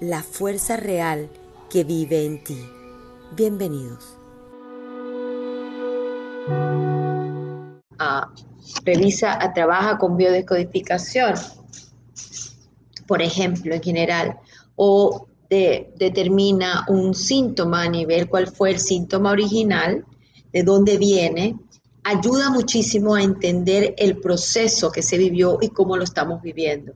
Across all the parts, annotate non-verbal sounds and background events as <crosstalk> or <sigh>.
la fuerza real que vive en ti. Bienvenidos. Ah, revisa, trabaja con biodescodificación, por ejemplo, en general, o determina un síntoma a nivel cuál fue el síntoma original, de dónde viene, ayuda muchísimo a entender el proceso que se vivió y cómo lo estamos viviendo,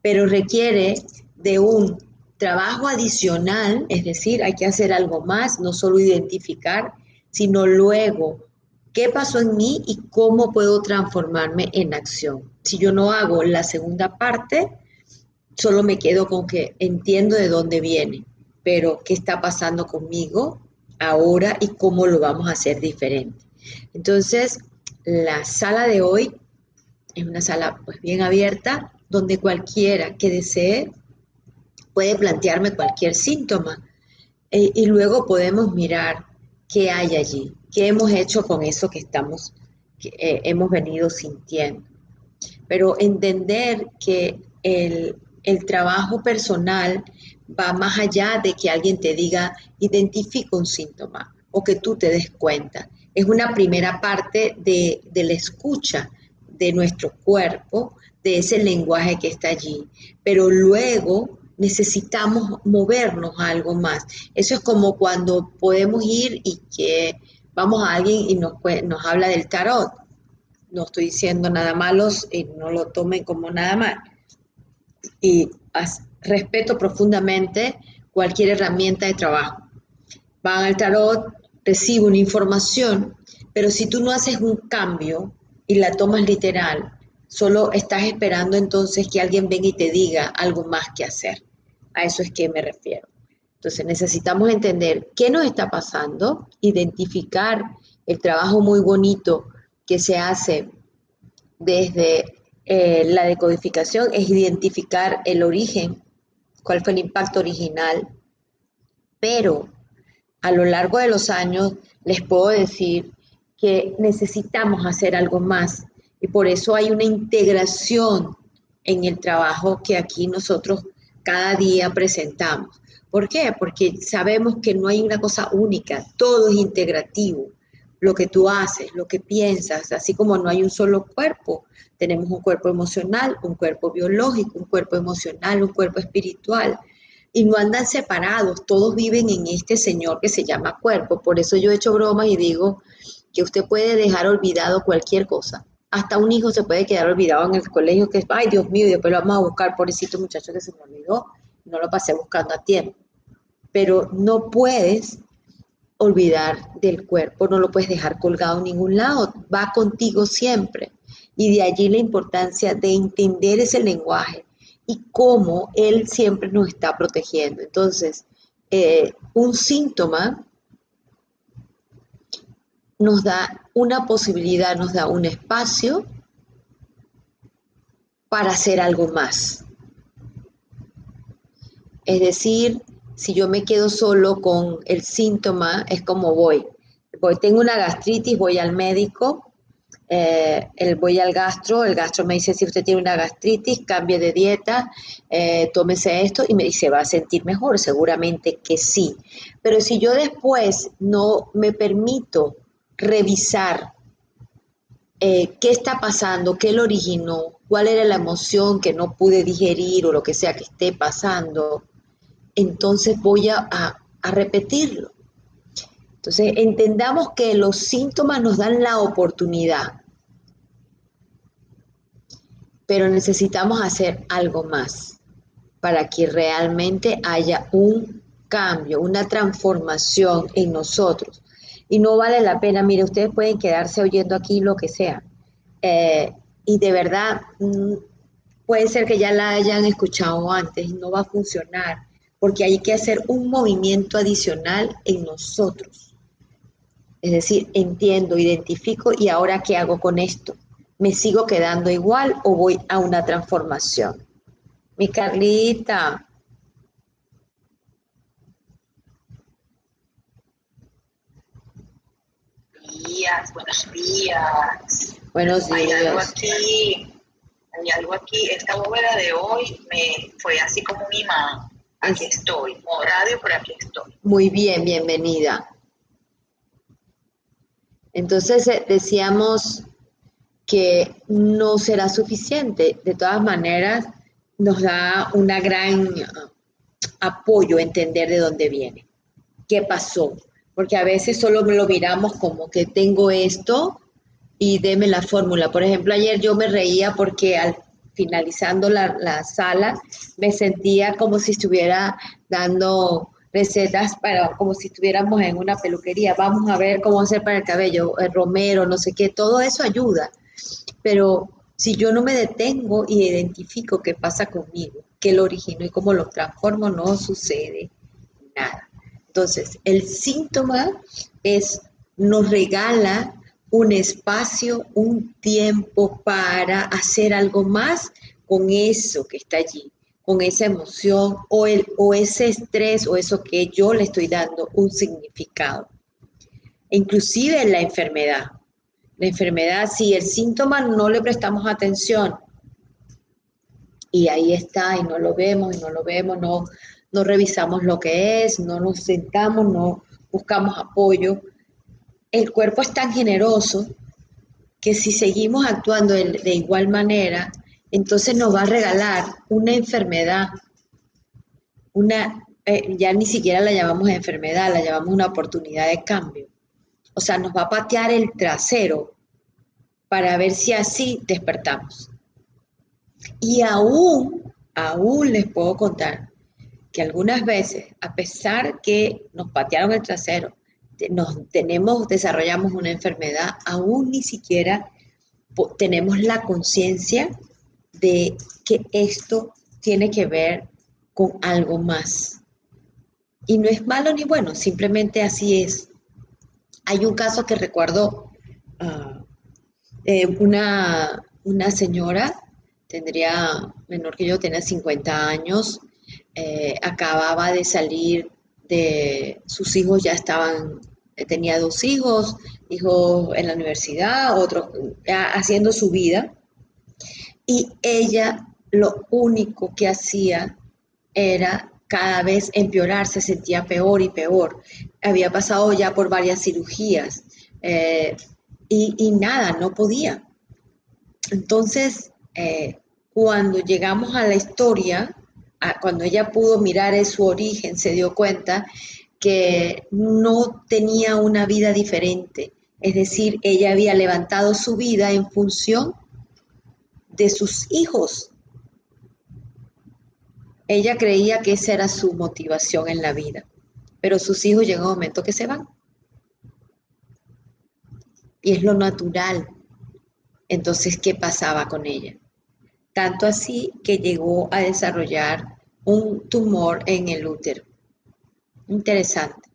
pero requiere de un trabajo adicional, es decir, hay que hacer algo más, no solo identificar, sino luego qué pasó en mí y cómo puedo transformarme en acción. Si yo no hago la segunda parte, solo me quedo con que entiendo de dónde viene, pero qué está pasando conmigo ahora y cómo lo vamos a hacer diferente. Entonces, la sala de hoy es una sala pues bien abierta donde cualquiera que desee puede plantearme cualquier síntoma eh, y luego podemos mirar qué hay allí, qué hemos hecho con eso que estamos, que, eh, hemos venido sintiendo. Pero entender que el, el trabajo personal va más allá de que alguien te diga, identifica un síntoma o que tú te des cuenta. Es una primera parte de, la escucha de nuestro cuerpo, de ese lenguaje que está allí. Pero luego necesitamos movernos a algo más. Eso es como cuando podemos ir y que vamos a alguien y nos, nos habla del tarot. No estoy diciendo nada malos y no lo tomen como nada mal y respeto profundamente cualquier herramienta de trabajo. Van al tarot, recibo una información, pero si tú no haces un cambio y la tomas literal, solo estás esperando entonces que alguien venga y te diga algo más que hacer. A eso es que me refiero. Entonces necesitamos entender qué nos está pasando, identificar el trabajo muy bonito que se hace desde eh, la decodificación es identificar el origen, cuál fue el impacto original, pero a lo largo de los años les puedo decir que necesitamos hacer algo más y por eso hay una integración en el trabajo que aquí nosotros cada día presentamos. ¿Por qué? Porque sabemos que no hay una cosa única, todo es integrativo lo que tú haces, lo que piensas, así como no hay un solo cuerpo, tenemos un cuerpo emocional, un cuerpo biológico, un cuerpo emocional, un cuerpo espiritual, y no andan separados, todos viven en este Señor que se llama cuerpo. Por eso yo he hecho bromas y digo que usted puede dejar olvidado cualquier cosa. Hasta un hijo se puede quedar olvidado en el colegio, que es, ay Dios mío, y después lo vamos a buscar, pobrecito muchacho que se me olvidó, no lo pasé buscando a tiempo. Pero no puedes olvidar del cuerpo, no lo puedes dejar colgado en ningún lado, va contigo siempre. Y de allí la importancia de entender ese lenguaje y cómo él siempre nos está protegiendo. Entonces, eh, un síntoma nos da una posibilidad, nos da un espacio para hacer algo más. Es decir, si yo me quedo solo con el síntoma, es como voy. voy tengo una gastritis, voy al médico, eh, el, voy al gastro, el gastro me dice si usted tiene una gastritis, cambie de dieta, eh, tómese esto y me dice, va a sentir mejor, seguramente que sí. Pero si yo después no me permito revisar eh, qué está pasando, qué lo originó, cuál era la emoción que no pude digerir o lo que sea que esté pasando, entonces voy a, repetirlo. Entonces, entendamos que los síntomas nos dan la oportunidad, pero necesitamos hacer algo más para que realmente haya un cambio, una transformación en nosotros. Y no vale la pena, mire, ustedes pueden quedarse oyendo aquí lo que sea. Eh, y de verdad, mm, puede ser que ya la hayan escuchado antes y no va a funcionar porque hay que hacer un movimiento adicional en nosotros. Es decir, entiendo, identifico y ahora qué hago con esto. ¿Me sigo quedando igual o voy a una transformación? Mi Carlita. Días, buenos días. Buenos días. Hay algo aquí, hay algo aquí. Esta bóveda de hoy me fue así como un imán. Aquí estoy, radio, pero aquí estoy. Muy bien, bienvenida. Entonces eh, decíamos que no será suficiente. De todas maneras, nos da una gran uh, apoyo entender de dónde viene, qué pasó, porque a veces solo lo miramos como que tengo esto y deme la fórmula. Por ejemplo, ayer yo me reía porque al finalizando la, la sala me sentía como si estuviera dando recetas para como si estuviéramos en una peluquería. Vamos a ver cómo hacer para el cabello, el romero, no sé qué, todo eso ayuda. Pero si yo no me detengo y identifico qué pasa conmigo, qué lo origino y cómo lo transformo, no sucede nada. Entonces, el síntoma es, nos regala un espacio, un tiempo para hacer algo más con eso que está allí, con esa emoción o, el, o ese estrés o eso que yo le estoy dando un significado. Inclusive la enfermedad. La enfermedad, si el síntoma no le prestamos atención y ahí está y no lo vemos y no lo vemos, no, no revisamos lo que es, no nos sentamos, no buscamos apoyo, el cuerpo es tan generoso que si seguimos actuando de, igual manera, entonces nos va a regalar una enfermedad, una, eh, ya ni siquiera la llamamos enfermedad, la llamamos una oportunidad de cambio. O sea, nos va a patear el trasero para ver si así despertamos. Y aún, aún les puedo contar que algunas veces, a pesar que nos patearon el trasero, nos tenemos, desarrollamos una enfermedad, aún ni siquiera tenemos la conciencia de que esto tiene que ver con algo más. Y no es malo ni bueno, simplemente así es. Hay un caso que recuerdo, ah, una, una, señora, tendría menor que yo, tenía 50 años, eh, acababa de salir de sus hijos ya estaban, eh, tenía dos hijos, hijos en la universidad, otros haciendo su vida. Y ella lo único que hacía era cada vez empeorar, se sentía peor y peor. Había pasado ya por varias cirugías eh, y, nada, no podía. Entonces, cuando llegamos a la historia, cuando ella pudo mirar en su origen, se dio cuenta que no tenía una vida diferente. Es decir, ella había levantado su vida en función de sus hijos. Ella creía que esa era su motivación en la vida, pero sus hijos llegan un momento que se van. Y es lo natural. Entonces, ¿qué pasaba con ella? Tanto así que llegó a desarrollar un tumor en el útero. Interesante.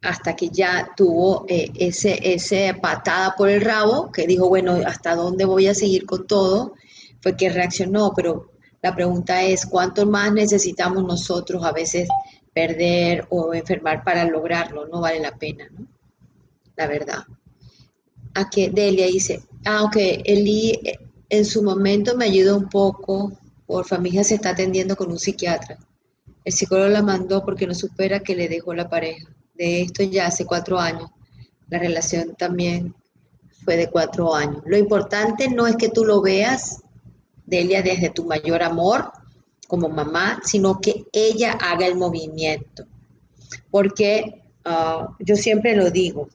Hasta que ya tuvo eh, ese, ese patada por el rabo, que dijo, bueno, ¿hasta dónde voy a seguir con todo? Fue que reaccionó, pero la pregunta es, ¿cuánto más necesitamos nosotros a veces perder o enfermar para lograrlo? No vale la pena, ¿no? La verdad. A que Delia dice, ah, ok, Eli, en su momento me ayudó un poco, por se está atendiendo con un psiquiatra. El psicólogo la mandó porque no supera que le dejó la pareja. De esto ya hace cuatro años. La relación también fue de cuatro años. Lo importante no es que tú lo veas, Delia, desde tu mayor amor como mamá, sino que ella haga el movimiento. Porque ah, yo siempre lo digo,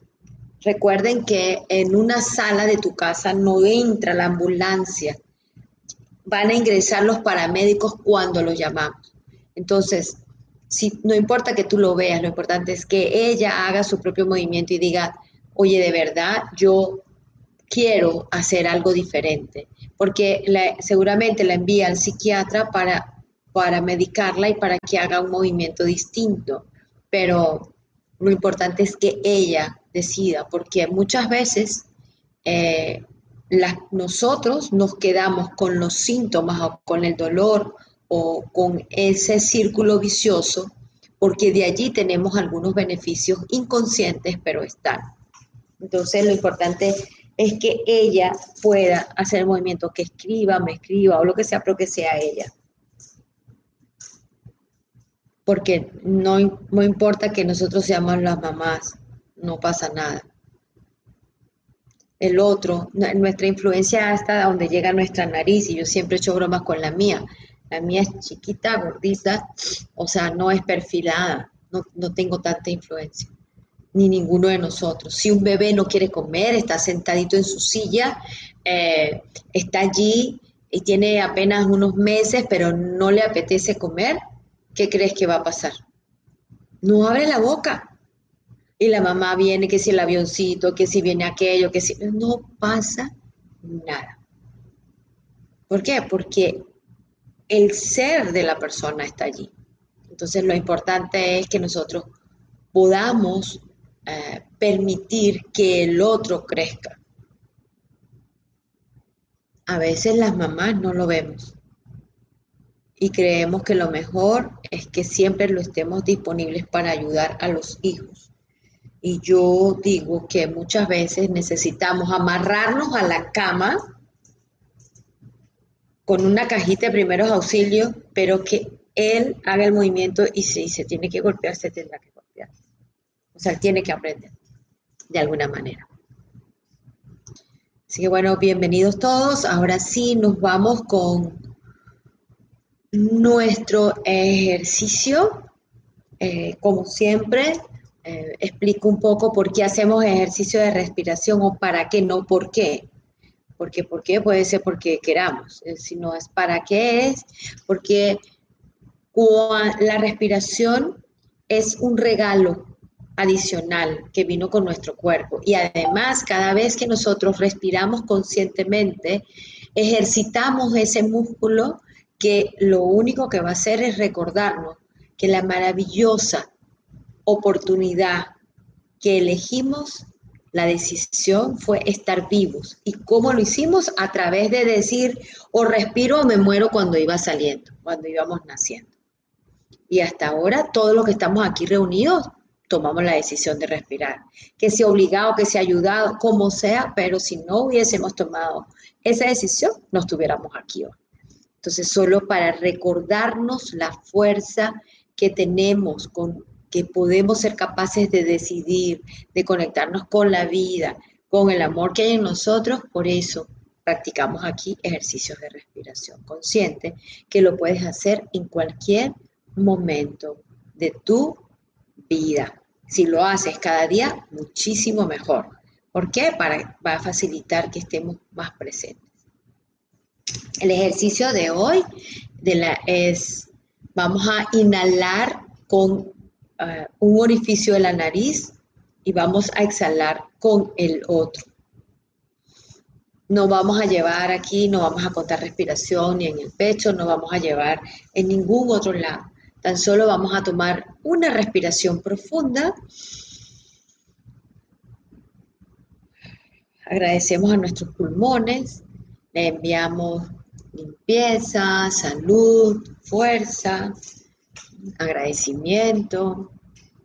Recuerden que en una sala de tu casa no entra la ambulancia. Van a ingresar los paramédicos cuando los llamamos. Entonces, si, no importa que tú lo veas, lo importante es que ella haga su propio movimiento y diga, oye, de verdad, yo quiero hacer algo diferente. Porque seguramente la envía al psiquiatra para para medicarla y para que haga un movimiento distinto. Pero lo importante es que ella decida, porque muchas veces eh, nosotros nos quedamos con los síntomas o con el dolor o con ese círculo vicioso, porque de allí tenemos algunos beneficios inconscientes, pero están. Entonces lo importante es que ella pueda hacer el movimiento, que escriba, me escriba o lo que sea, pero que sea ella. Porque no, no importa que nosotros seamos las mamás, no pasa nada el otro, nuestra influencia hasta donde llega nuestra nariz, y yo siempre he hecho bromas con la mía. La mía es chiquita, gordita, o sea, no es perfilada, no, tengo tanta influencia, ni ninguno de nosotros. Si un bebé no quiere comer, está sentadito en su silla, eh, está allí y tiene apenas unos meses, pero no le apetece comer, ¿qué crees que va a pasar? No abre la boca, y la mamá viene, que si el avioncito, que si viene aquello, que si... No pasa nada. ¿Por qué? Porque el ser de la persona está allí. Entonces lo importante es que nosotros podamos eh, permitir que el otro crezca. A veces las mamás no lo vemos y creemos que lo mejor es que siempre lo estemos disponibles para ayudar a los hijos. Y yo digo que muchas veces necesitamos amarrarnos a la cama con una cajita de primeros auxilios, pero que él haga el movimiento y si se tiene que golpear, se tendrá que golpear. O sea, tiene que aprender de alguna manera. Así que bueno, bienvenidos todos. Ahora sí, nos vamos con nuestro ejercicio. Eh, como siempre, eh, explico un poco por qué hacemos ejercicio de respiración o para qué, no por qué. Porque por qué puede ser porque queramos, eh, sino es para qué es, porque la respiración es un regalo adicional que vino con nuestro cuerpo. Y además, cada vez que nosotros respiramos conscientemente, ejercitamos ese músculo que lo único que va a hacer es recordarnos que la maravillosa oportunidad que elegimos, la decisión fue estar vivos. ¿Y cómo lo hicimos? A través de decir, o respiro o me muero cuando iba saliendo, cuando íbamos naciendo. Y hasta ahora, todos los que estamos aquí reunidos, tomamos la decisión de respirar. Que sea obligado, que sea ayudado, como sea, pero si no hubiésemos tomado esa decisión, no estuviéramos aquí hoy. Entonces, solo para recordarnos la fuerza que tenemos con que podemos ser capaces de decidir, de conectarnos con la vida, con el amor que hay en nosotros, por eso practicamos aquí ejercicios de respiración consciente, que lo puedes hacer en cualquier momento de tu vida. Si lo haces cada día, muchísimo mejor. ¿Por qué? Para, va facilitar que estemos más presentes. El ejercicio de hoy de la, es, vamos a inhalar con un orificio de la nariz y vamos a exhalar con el otro. No vamos a llevar aquí, no vamos a contar respiración ni en el pecho, no vamos a llevar en ningún otro lado. Tan solo vamos a tomar una respiración profunda. Agradecemos a nuestros pulmones, le enviamos limpieza, salud, fuerza, agradecimiento.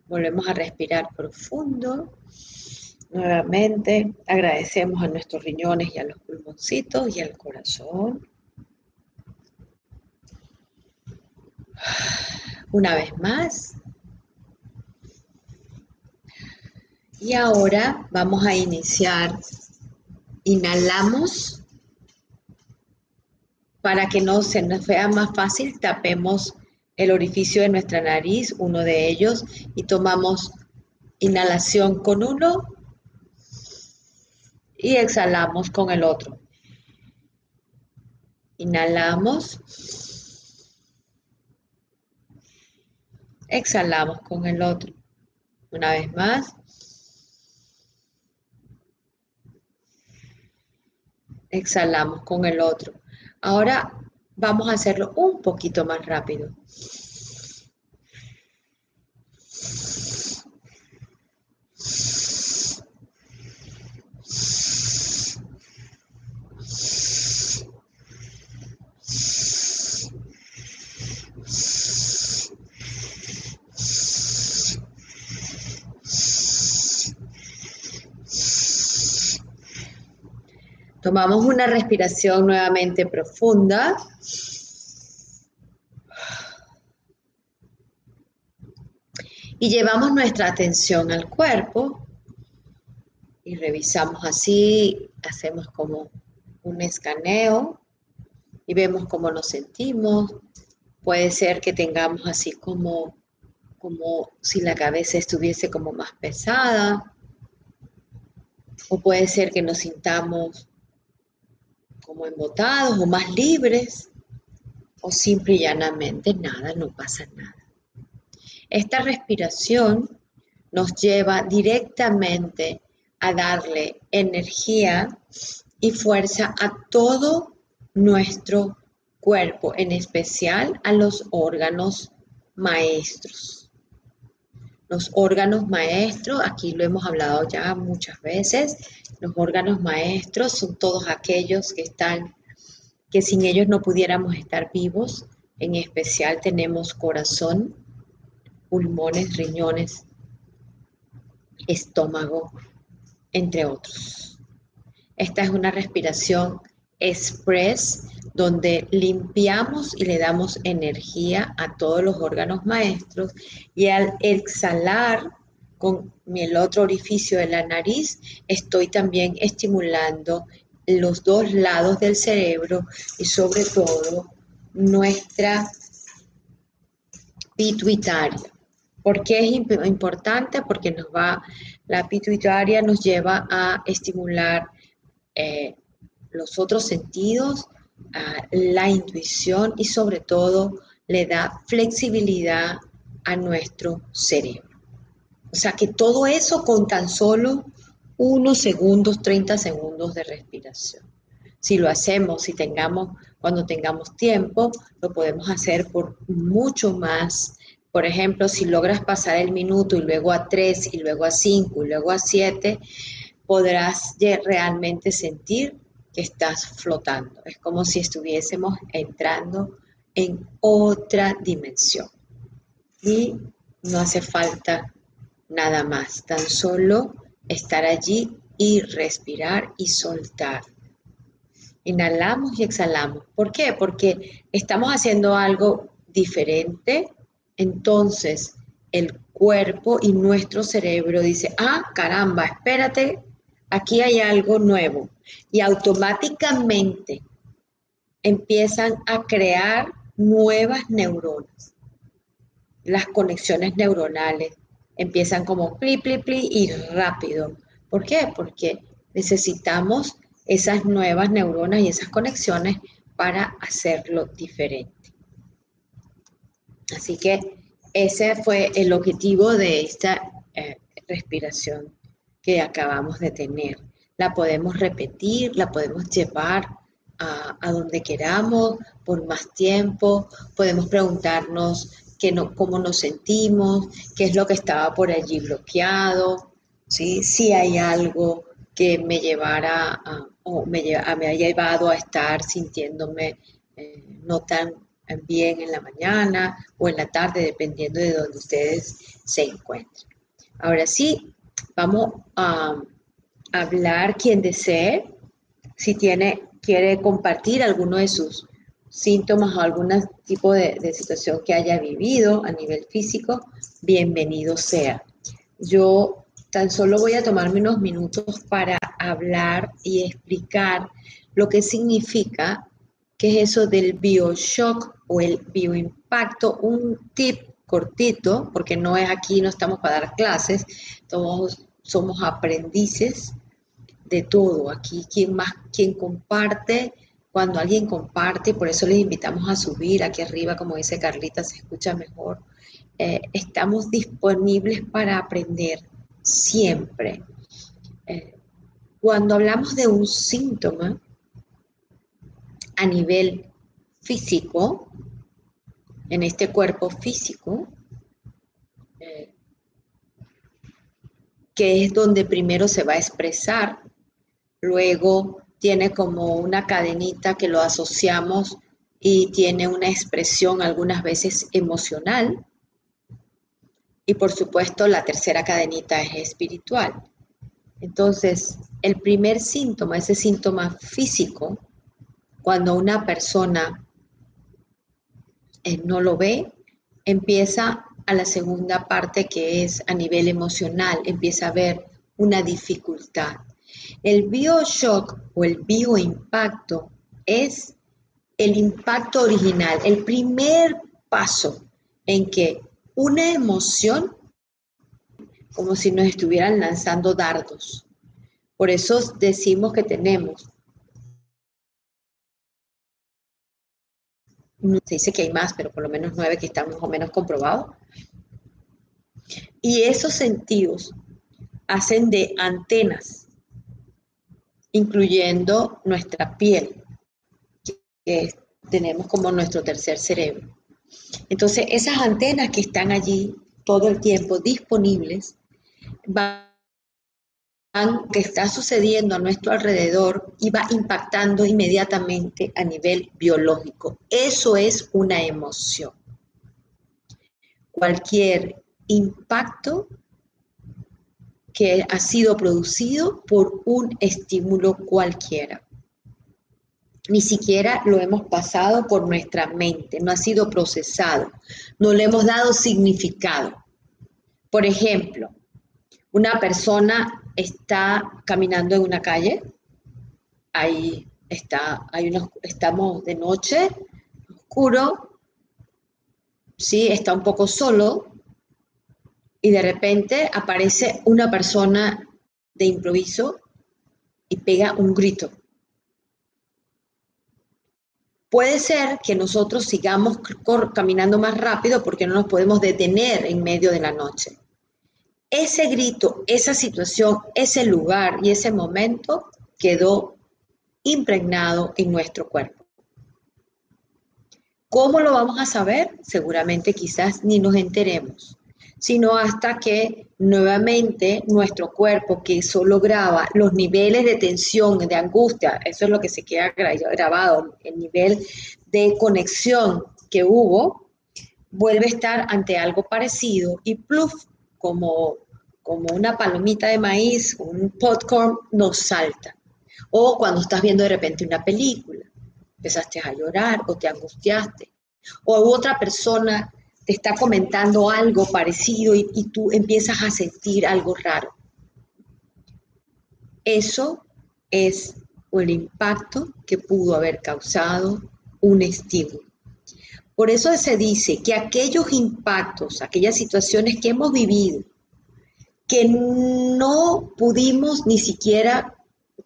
Volvemos a respirar profundo. Nuevamente agradecemos a nuestros riñones y a los pulmoncitos y al corazón. Una vez más. Y ahora vamos a iniciar. Inhalamos. Para que no se nos vea más fácil, tapemos el orificio de nuestra nariz, uno de ellos, y tomamos inhalación con uno y exhalamos con el otro. Inhalamos. Exhalamos con el otro. Una vez más. Exhalamos con el otro. Ahora vamos a hacerlo un poquito más rápido. Tomamos una respiración nuevamente profunda. Y llevamos nuestra atención al cuerpo y revisamos así, hacemos como un escaneo y vemos cómo nos sentimos. Puede ser que tengamos así como, como si la cabeza estuviese como más pesada. O puede ser que nos sintamos como embotados o más libres, o simple y llanamente nada, no pasa nada. Esta respiración nos lleva directamente a darle energía y fuerza a todo nuestro cuerpo, en especial a los órganos maestros. Los órganos maestros, aquí lo hemos hablado ya muchas veces, los órganos maestros son todos aquellos que están, que sin ellos no pudiéramos estar vivos. En especial tenemos corazón, pulmones, riñones, estómago, entre otros. Esta es una respiración express donde limpiamos y le damos energía a todos los órganos maestros y al exhalar con el otro orificio de la nariz, estoy también estimulando los dos lados del cerebro y sobre todo nuestra pituitaria. ¿Por qué es importante? Porque nos va, la pituitaria nos lleva a estimular eh, los otros sentidos, la intuición y sobre todo le da flexibilidad a nuestro cerebro. O sea que todo eso con tan solo unos segundos, 30 segundos de respiración. Si lo hacemos, si tengamos, cuando tengamos tiempo, lo podemos hacer por mucho más. Por ejemplo, si logras pasar el minuto y luego a tres y luego a cinco y luego a siete, podrás realmente sentir que estás flotando. Es como si estuviésemos entrando en otra dimensión. Y no hace falta nada más, tan solo estar allí y respirar y soltar. Inhalamos y exhalamos. ¿Por qué? Porque estamos haciendo algo diferente, entonces el cuerpo y nuestro cerebro dice, ah, caramba, espérate, aquí hay algo nuevo. Y automáticamente empiezan a crear nuevas neuronas, las conexiones neuronales empiezan como pli, pli, pli y rápido. ¿Por qué? Porque necesitamos esas nuevas neuronas y esas conexiones para hacerlo diferente. Así que ese fue el objetivo de esta eh, respiración que acabamos de tener. La podemos repetir, la podemos llevar a, a donde queramos por más tiempo, podemos preguntarnos no, cómo nos sentimos, qué es lo que estaba por allí bloqueado, ¿sí? si hay algo que me llevara o me, haya llevado a estar sintiéndome eh, no tan bien en la mañana o en la tarde, dependiendo de donde ustedes se encuentren. Ahora sí, vamos a hablar quien desee, si tiene, quiere compartir alguno de sus síntomas o algún tipo de, situación que haya vivido a nivel físico, bienvenido sea. Yo tan solo voy a tomarme unos minutos para hablar y explicar lo que significa, qué es eso del bioshock o el bioimpacto, un tip cortito, porque no es aquí, no estamos para dar clases, todos somos aprendices de todo. Aquí quien más, quien comparte cuando alguien comparte, por eso les invitamos a subir aquí arriba, como dice Carlita, se escucha mejor. Eh, estamos disponibles para aprender siempre. Eh, cuando hablamos de un síntoma a nivel físico, en este cuerpo físico, que es donde primero se va a expresar, luego tiene como una cadenita que lo asociamos y tiene una expresión algunas veces emocional. Y por supuesto la tercera cadenita es espiritual. Entonces, el primer síntoma, ese síntoma físico, cuando una persona eh, no lo ve, empieza a la segunda parte que es a nivel emocional, empieza a ver una dificultad. El bioshock o el bioimpacto es el impacto original, el primer paso en que una emoción, como si nos estuvieran lanzando dardos. Por eso decimos que tenemos, se dice que hay más, pero por lo menos nueve que están más o menos comprobados. Y esos sentidos hacen de antenas, incluyendo nuestra piel que tenemos como nuestro tercer cerebro. Entonces, esas antenas que están allí todo el tiempo disponibles van que está sucediendo a nuestro alrededor y va impactando inmediatamente a nivel biológico. Eso es una emoción. Cualquier impacto que ha sido producido por un estímulo cualquiera ni siquiera lo hemos pasado por nuestra mente, no ha sido procesado, no le hemos dado significado. Por ejemplo, una persona está caminando en una calle, ahí está, hay unos, estamos de noche, oscuro, sí, está un poco solo, y de repente aparece una persona de improviso y pega un grito. Puede ser que nosotros sigamos caminando más rápido porque no nos podemos detener en medio de la noche. Ese grito, esa situación, ese lugar y ese momento quedó impregnado en nuestro cuerpo. ¿Cómo lo vamos a saber? Seguramente quizás ni nos enteremos sino hasta que nuevamente nuestro cuerpo, que solo graba los niveles de tensión, de angustia, eso es lo que se queda grabado, el nivel de conexión que hubo, vuelve a estar ante algo parecido y pluf, como, como una palomita de maíz, un popcorn, nos salta. O cuando estás viendo de repente una película, empezaste a llorar o te angustiaste. O otra persona te está comentando algo parecido y, tú empiezas a sentir algo raro. Eso es el impacto que pudo haber causado un estímulo. Por eso se dice que aquellos impactos, aquellas situaciones que hemos vivido, que no pudimos ni siquiera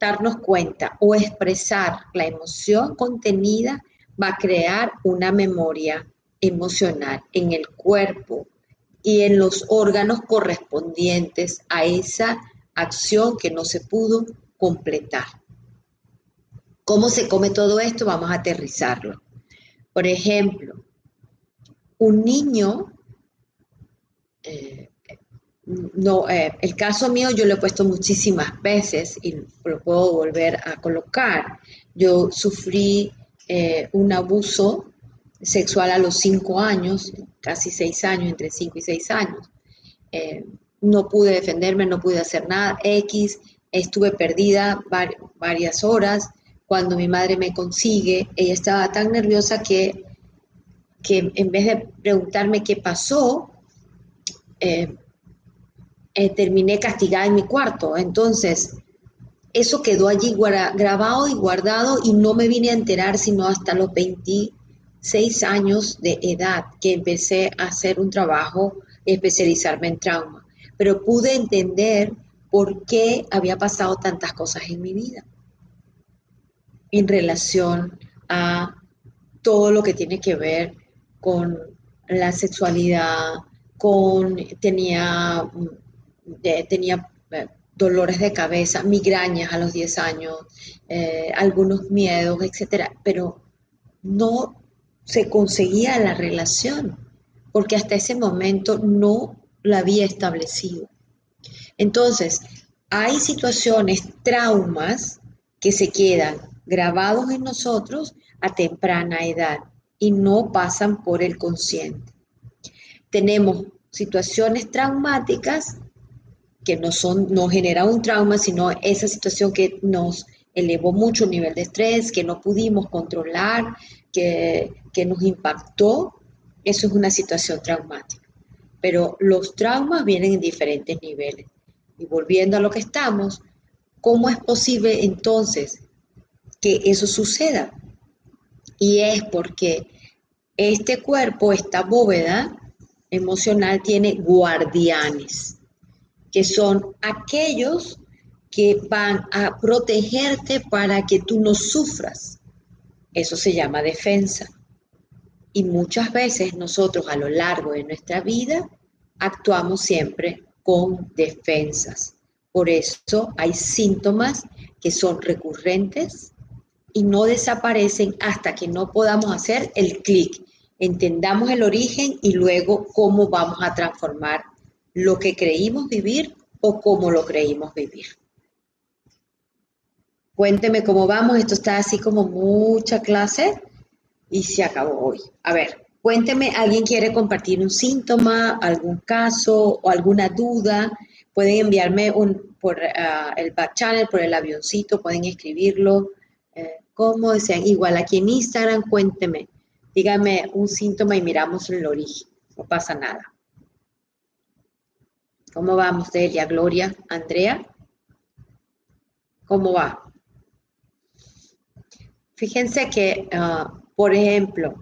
darnos cuenta o expresar la emoción contenida, va a crear una memoria emocional en el cuerpo y en los órganos correspondientes a esa acción que no se pudo completar. ¿Cómo se come todo esto? Vamos a aterrizarlo. Por ejemplo, un niño, eh, no, eh, el caso mío yo lo he puesto muchísimas veces y lo puedo volver a colocar. Yo sufrí eh, un abuso sexual a los cinco años, casi seis años, entre cinco y seis años. No pude defenderme, no pude hacer nada. X, estuve perdida varias horas. Cuando mi madre me consigue, ella estaba tan nerviosa que, que en vez de preguntarme qué pasó, eh, eh, terminé castigada en mi cuarto. Entonces, eso quedó allí grabado y guardado y no me vine a enterar sino hasta los 20 seis años de edad que empecé a hacer un trabajo especializarme en trauma, pero pude entender por qué había pasado tantas cosas en mi vida en relación a todo lo que tiene que ver con la sexualidad, con tenía, eh, tenía eh, dolores de cabeza, migrañas a los 10 años, eh, algunos miedos, etcétera, pero no se conseguía la relación, porque hasta ese momento no la había establecido. Entonces, hay situaciones, traumas que se quedan grabados en nosotros a temprana edad y no pasan por el consciente. Tenemos situaciones traumáticas que no son, no genera un trauma, sino esa situación que nos elevó mucho el nivel de estrés, que no pudimos controlar, que, que nos impactó, eso es una situación traumática. Pero los traumas vienen en diferentes niveles. Y volviendo a lo que estamos, ¿cómo es posible entonces que eso suceda? Y es porque este cuerpo, esta bóveda emocional tiene guardianes, que son aquellos que van a protegerte para que tú no sufras. Eso se llama defensa. Y muchas veces nosotros a lo largo de nuestra vida actuamos siempre con defensas. Por eso hay síntomas que son recurrentes y no desaparecen hasta que no podamos hacer el clic, entendamos el origen y luego cómo vamos a transformar lo que creímos vivir o cómo lo creímos vivir. Cuénteme cómo vamos, esto está así como mucha clase y se acabó hoy. A ver, cuénteme, ¿alguien quiere compartir un síntoma, algún caso o alguna duda? Pueden enviarme un, por ah, el back channel, por el avioncito, pueden escribirlo como desean. Igual aquí en Instagram, cuénteme, dígame un síntoma y miramos el origen, no pasa nada. ¿Cómo vamos, Delia, Gloria, Andrea? ¿Cómo va? Fíjense que, ah, por ejemplo,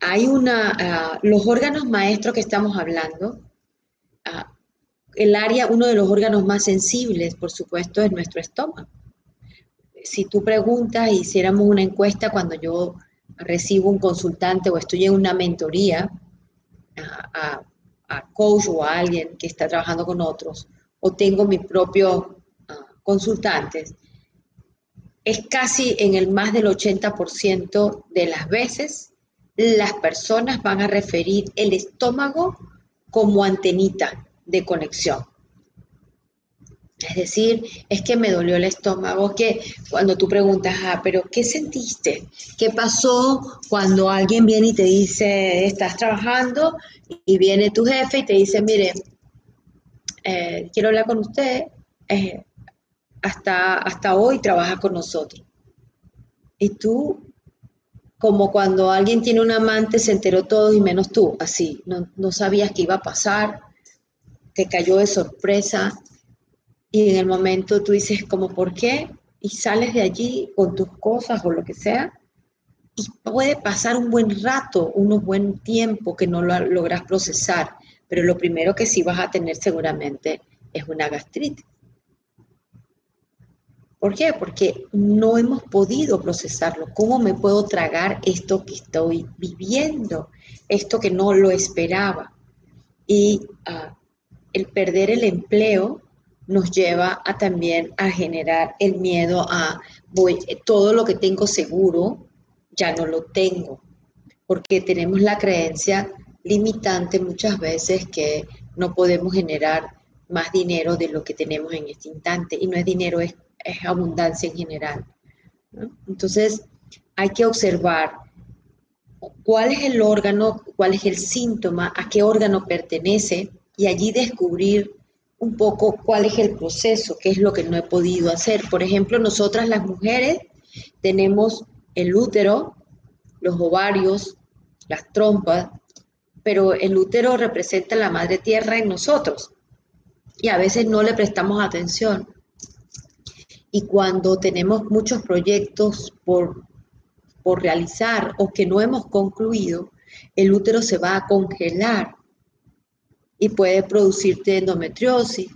hay una, ah, los órganos maestros que estamos hablando, ah, el área, uno de los órganos más sensibles, por supuesto, es nuestro estómago. Si tú preguntas, hiciéramos una encuesta cuando yo recibo un consultante o estoy en una mentoría, a, a coach o a alguien que está trabajando con otros, o tengo mis propios ah, consultantes, es casi en el más del 80% de las veces las personas van a referir el estómago como antenita de conexión. Es decir, es que me dolió el estómago, que cuando tú preguntas, ah, pero ¿qué sentiste? ¿Qué pasó cuando alguien viene y te dice, estás trabajando y viene tu jefe y te dice, mire, eh, quiero hablar con usted, eh, hasta, hasta hoy trabaja con nosotros. Y tú, como cuando alguien tiene un amante, se enteró todo y menos tú, así, no, no sabías qué iba a pasar, te cayó de sorpresa y en el momento tú dices como, ¿por qué? Y sales de allí con tus cosas o lo que sea y puede pasar un buen rato, un buen tiempo que no lo logras procesar, pero lo primero que sí vas a tener seguramente es una gastritis. ¿Por qué? Porque no hemos podido procesarlo. ¿Cómo me puedo tragar esto que estoy viviendo? Esto que no lo esperaba. Y ah, el perder el empleo nos lleva a también a generar el miedo a voy, todo lo que tengo seguro ya no lo tengo, porque tenemos la creencia limitante muchas veces que no podemos generar más dinero de lo que tenemos en este instante y no es dinero, es, abundancia en general. Entonces hay que observar cuál es el órgano, cuál es el síntoma, a qué órgano pertenece y allí descubrir un poco cuál es el proceso, qué es lo que no he podido hacer. Por ejemplo, nosotras las mujeres tenemos el útero, los ovarios, las trompas, pero el útero representa la madre tierra en nosotros y a veces no le prestamos atención. Y cuando tenemos muchos proyectos por, por realizar o que no hemos concluido, el útero se va a congelar y puede producirte endometriosis,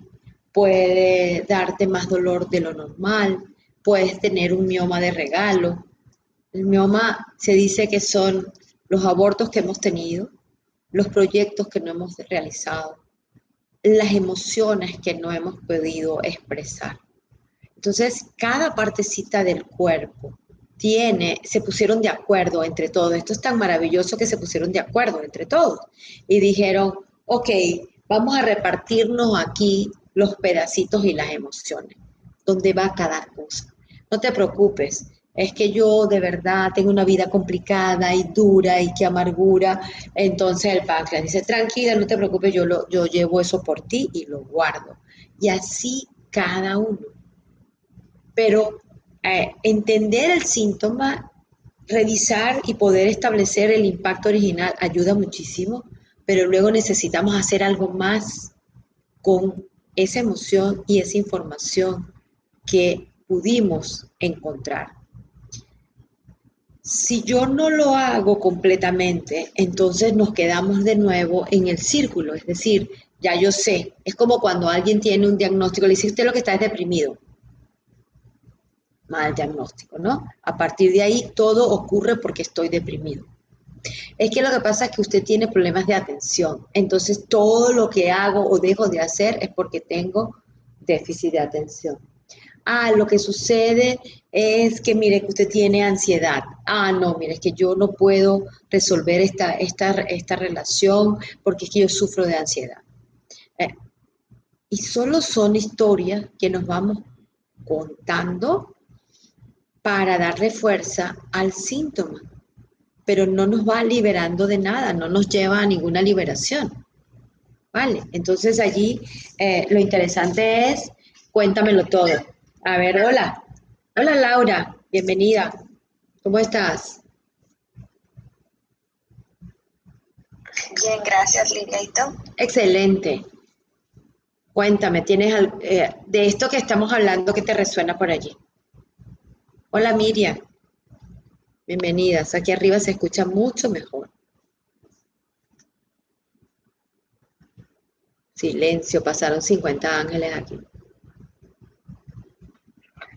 puede darte más dolor de lo normal, puedes tener un mioma de regalo. El mioma se dice que son los abortos que hemos tenido, los proyectos que no hemos realizado, las emociones que no hemos podido expresar. Entonces, cada partecita del cuerpo tiene, se pusieron de acuerdo entre todos. Esto es tan maravilloso que se pusieron de acuerdo entre todos. Y dijeron, ok, vamos a repartirnos aquí los pedacitos y las emociones. ¿Dónde va cada cosa? No te preocupes, es que yo de verdad tengo una vida complicada y dura y qué amargura. Entonces el páncreas dice, tranquila, no te preocupes, yo, lo, yo llevo eso por ti y lo guardo. Y así cada uno. Pero eh, entender el síntoma, revisar y poder establecer el impacto original ayuda muchísimo, pero luego necesitamos hacer algo más con esa emoción y esa información que pudimos encontrar. Si yo no lo hago completamente, entonces nos quedamos de nuevo en el círculo, es decir, ya yo sé, es como cuando alguien tiene un diagnóstico, le dice usted lo que está es deprimido. Mal diagnóstico, ¿no? A partir de ahí todo ocurre porque estoy deprimido. Es que lo que pasa es que usted tiene problemas de atención, entonces todo lo que hago o dejo de hacer es porque tengo déficit de atención. Ah, lo que sucede es que mire que usted tiene ansiedad. Ah, no, mire, es que yo no puedo resolver esta, esta, esta relación porque es que yo sufro de ansiedad. Eh, y solo son historias que nos vamos contando para darle fuerza al síntoma, pero no nos va liberando de nada, no nos lleva a ninguna liberación. ¿Vale? Entonces allí eh, lo interesante es, cuéntamelo todo. A ver, hola. Hola Laura, bienvenida. ¿Cómo estás? Bien, gracias Lidia. ¿Y tú? Excelente. Cuéntame, ¿tienes eh, de esto que estamos hablando que te resuena por allí? Hola Miriam, bienvenidas. Aquí arriba se escucha mucho mejor. Silencio, pasaron 50 ángeles aquí.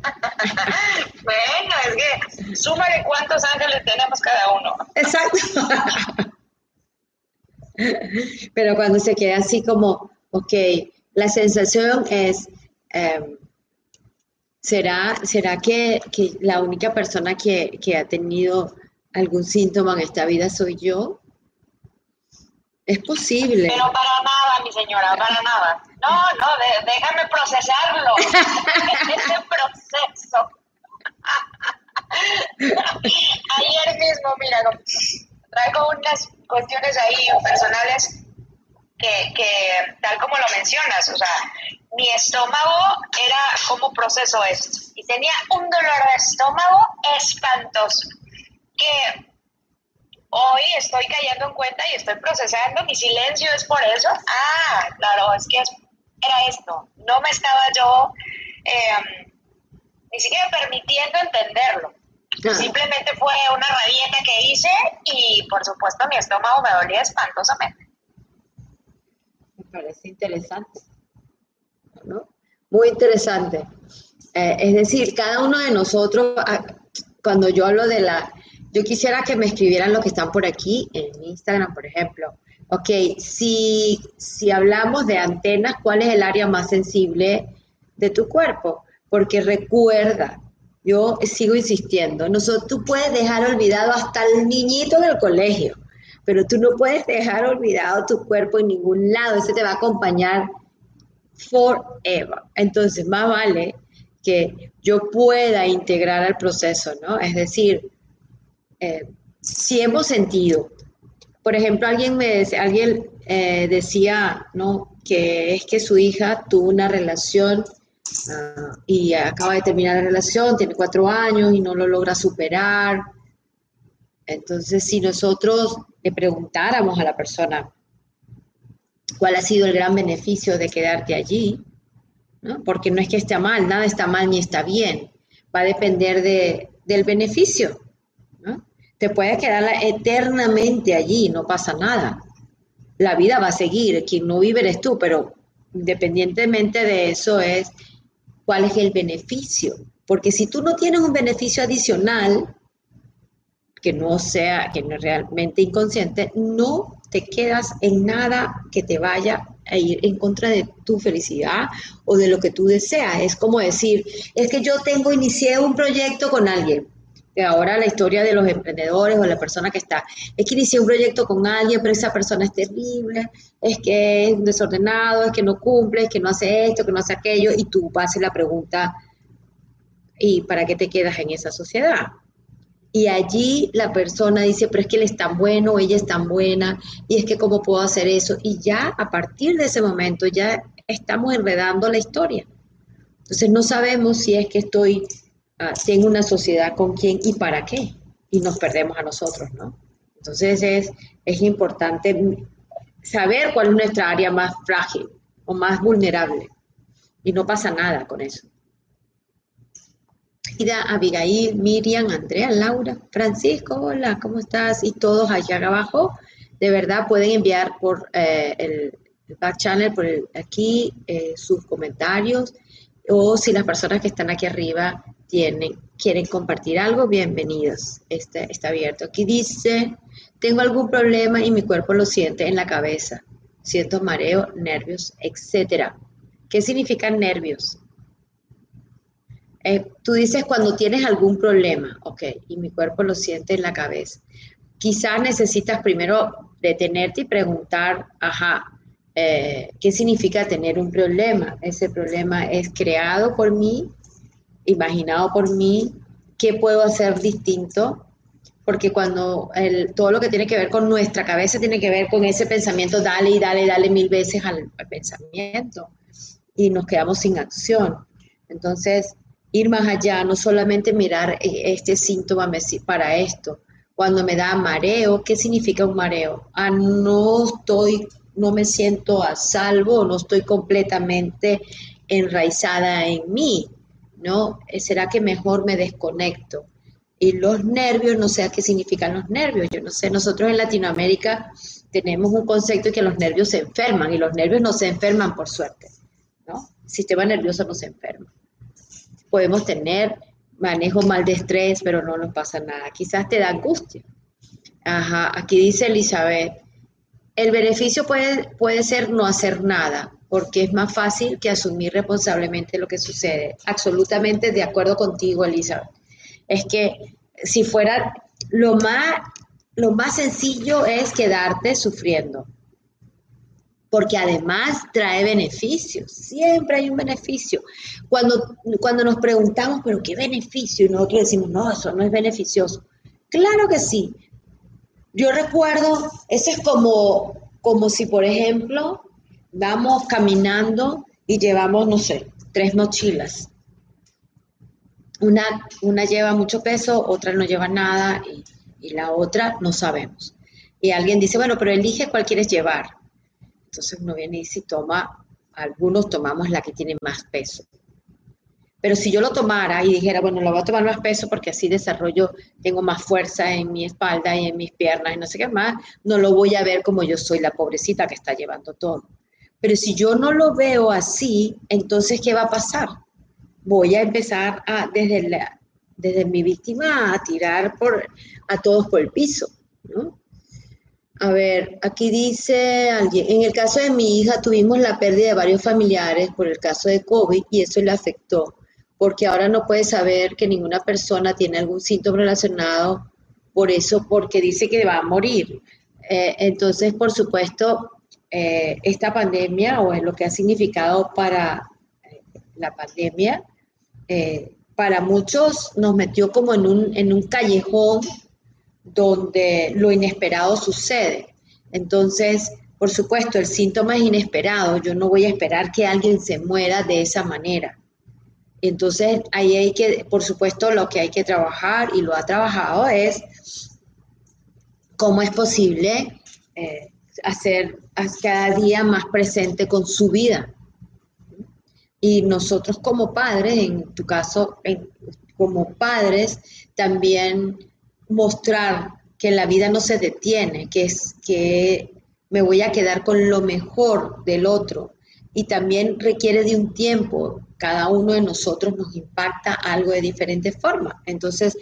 <laughs> bueno, es que súmale cuántos ángeles tenemos cada uno. Exacto. <laughs> Pero cuando se queda así como, ok, la sensación es, em, ¿será, será que, la única persona que, ha tenido algún síntoma en esta vida soy yo? Es posible. Pero para nada, mi señora, para nada. No, no, déjame procesarlo. <laughs> Ese proceso. <laughs> Ayer mismo, mira, traigo unas cuestiones ahí personales que, tal como lo mencionas, o sea, mi estómago era como proceso esto. Y tenía un dolor de estómago espantoso que hoy estoy cayendo en cuenta y estoy procesando, mi silencio es por eso, ah, claro, es que era esto, no me estaba yo em, ni siquiera permitiendo entenderlo. Simplemente fue una rabieta que hice y por supuesto mi estómago me dolía espantosamente parece interesante. ¿no? Muy interesante. Eh, es decir, cada uno de nosotros, ah, cuando yo hablo de la, yo quisiera que me escribieran lo que están por aquí, en Instagram, por ejemplo. Ok, si, si hablamos de antenas, ¿cuál es el área más sensible de tu cuerpo? Porque recuerda, yo sigo insistiendo, nosotros, tú puedes dejar olvidado hasta el niñito del colegio pero tú no puedes dejar olvidado tu cuerpo en ningún lado, ese te va a acompañar forever. Entonces, más vale que yo pueda integrar al proceso, ¿no? Es decir, eh, si hemos sentido, por ejemplo, alguien me alguien eh, decía, ¿no? Que es que su hija tuvo una relación ah, y acaba de terminar la relación, tiene cuatro años y no lo logra superar. Entonces, si nosotros preguntáramos a la persona cuál ha sido el gran beneficio de quedarte allí, porque no es que esté mal, nada está mal ni está bien, va a depender de, del beneficio. Te puedes quedar eternamente allí, no pasa nada. La vida va a seguir, quien no vive eres tú, pero independientemente de eso es cuál es el beneficio. Porque si tú no tienes un beneficio adicional, que no sea, que no es realmente inconsciente, no te quedas en nada que te vaya a ir en contra de tu felicidad o de lo que tú deseas. Es como decir, es que yo tengo, inicié un proyecto con alguien, ahora la historia de los emprendedores o la persona que está, es que inicié un proyecto con alguien, pero esa persona es terrible, es que es desordenado, es que no cumple, es que no hace esto, que no hace aquello, y tú haces la pregunta, ¿y para qué te quedas en esa sociedad? Y allí la persona dice, pero es que él es tan bueno, ella es tan buena, y es que cómo puedo hacer eso. Y ya a partir de ese momento ya estamos enredando la historia. Entonces no sabemos si es que estoy Ah, tengo una sociedad con quién y para qué, y nos perdemos a nosotros, ¿no? Entonces es, es importante saber cuál es nuestra área más frágil o más vulnerable, y no pasa nada con eso. Abigail, Miriam, Andrea, Laura, Francisco, hola, ¿cómo estás? Y todos allá abajo, de verdad pueden enviar por eh, el, back channel, por aquí, eh, sus comentarios, o si las personas que están aquí arriba tienen, quieren compartir algo, bienvenidos. Este, está abierto. Aquí dice, tengo algún problema y mi cuerpo lo siente en la cabeza. Siento mareo, nervios, etcétera. ¿Qué significan nervios? Eh, tú dices cuando tienes algún problema, ok, y mi cuerpo lo siente en la cabeza. Quizás necesitas primero detenerte y preguntar, ajá, eh, ¿qué significa tener un problema? ¿Ese problema es creado por mí imaginado por mí, qué puedo hacer distinto, porque cuando el, todo lo que tiene que ver con nuestra cabeza tiene que ver con ese pensamiento, dale y dale, dale mil veces al, pensamiento y nos quedamos sin acción. Entonces, ir más allá, no solamente mirar e, este síntoma para esto. Cuando me da mareo, ¿qué significa un mareo? Ah, no estoy, no me siento a salvo, no estoy completamente enraizada en mí. ¿no? Eh, ¿Será que mejor me desconecto? Y los nervios, no sé qué significan los nervios. Yo no sé, nosotros en Latinoamérica tenemos un concepto de que los nervios se enferman y los nervios no se enferman por suerte, ¿no? El sistema nervioso no se enferma. Podemos tener manejo mal de estrés, pero no nos pasa nada. Quizás te da angustia. Ajá, aquí dice Elizabeth, el beneficio puede, puede ser no hacer nada, porque es más fácil que asumir responsablemente lo que sucede. Absolutamente de acuerdo contigo, Elizabeth. Es que si fuera lo más, lo más sencillo es quedarte sufriendo, porque además trae beneficios, siempre hay un beneficio. Cuando, cuando nos preguntamos, pero ¿qué beneficio? Y nosotros decimos, no, eso no es beneficioso. Claro que sí. Yo recuerdo, ese es como, como si, por ejemplo, vamos caminando y llevamos, no sé, tres mochilas. Una, una lleva mucho peso, otra no lleva nada y, la otra no sabemos. Y alguien dice, bueno, pero elige cuál quieres llevar. Entonces uno viene y dice, toma, algunos tomamos la que tiene más peso. Pero si yo lo tomara y dijera, bueno, lo voy a tomar más peso porque así desarrollo, tengo más fuerza en mi espalda y en mis piernas y no sé qué más, no lo voy a ver como yo soy la pobrecita que está llevando todo. Pero si yo no lo veo así, entonces, ¿qué va a pasar? Voy a empezar desde, desde mi víctima a tirar por, a todos por el piso, ¿no? A ver, aquí dice alguien, en el caso de mi hija tuvimos la pérdida de varios familiares por el caso de COVID y eso le afectó, porque ahora no puede saber que ninguna persona tiene algún síntoma relacionado por eso, porque dice que va a morir. Eh, entonces, por supuesto, eh, esta pandemia o lo que ha significado para eh, la pandemia, eh, para muchos nos metió como en un, en un callejón donde lo inesperado sucede. Entonces, por supuesto, el síntoma es inesperado. Yo no voy a esperar que alguien se muera de esa manera. Entonces, ahí hay que, por supuesto, lo que hay que trabajar y lo ha trabajado es cómo es posible hacer cada día más presente con su vida. Y nosotros como padres, en tu caso, como padres, también mostrar que la vida no se detiene, que es que me voy a quedar con lo mejor del otro. Y también requiere de un tiempo. Cada uno de nosotros nos impacta algo de diferente forma. Entonces,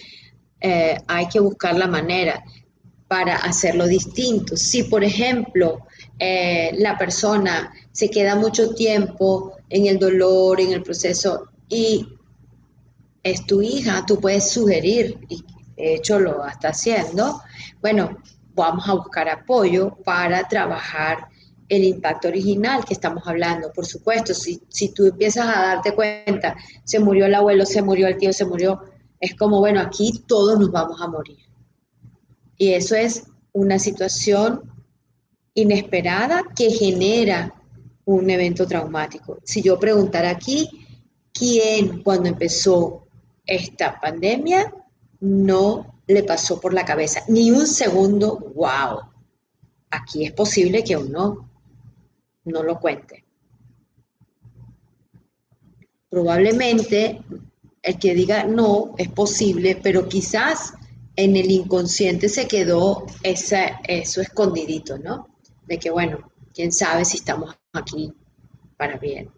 eh, hay que buscar la manera para hacerlo distinto. Si, por ejemplo, eh, la persona se queda mucho tiempo en el dolor, en el proceso, y es tu hija, tú puedes sugerir, de hecho lo está haciendo, bueno, vamos a buscar apoyo para trabajar el impacto original que estamos hablando. Por supuesto, si, si tú empiezas a darte cuenta, se murió el abuelo, se murió el tío, se murió, es como, bueno, aquí todos nos vamos a morir. Y eso es una situación inesperada que genera un evento traumático. Si yo preguntara aquí, ¿quién cuando empezó esta pandemia no le pasó por la cabeza ni un segundo, wow, aquí es posible que uno no lo cuente? Probablemente el que diga no es posible, pero quizás en el inconsciente se quedó esa, eso escondidito, ¿no? De que, bueno, quién sabe si estamos aquí para bien.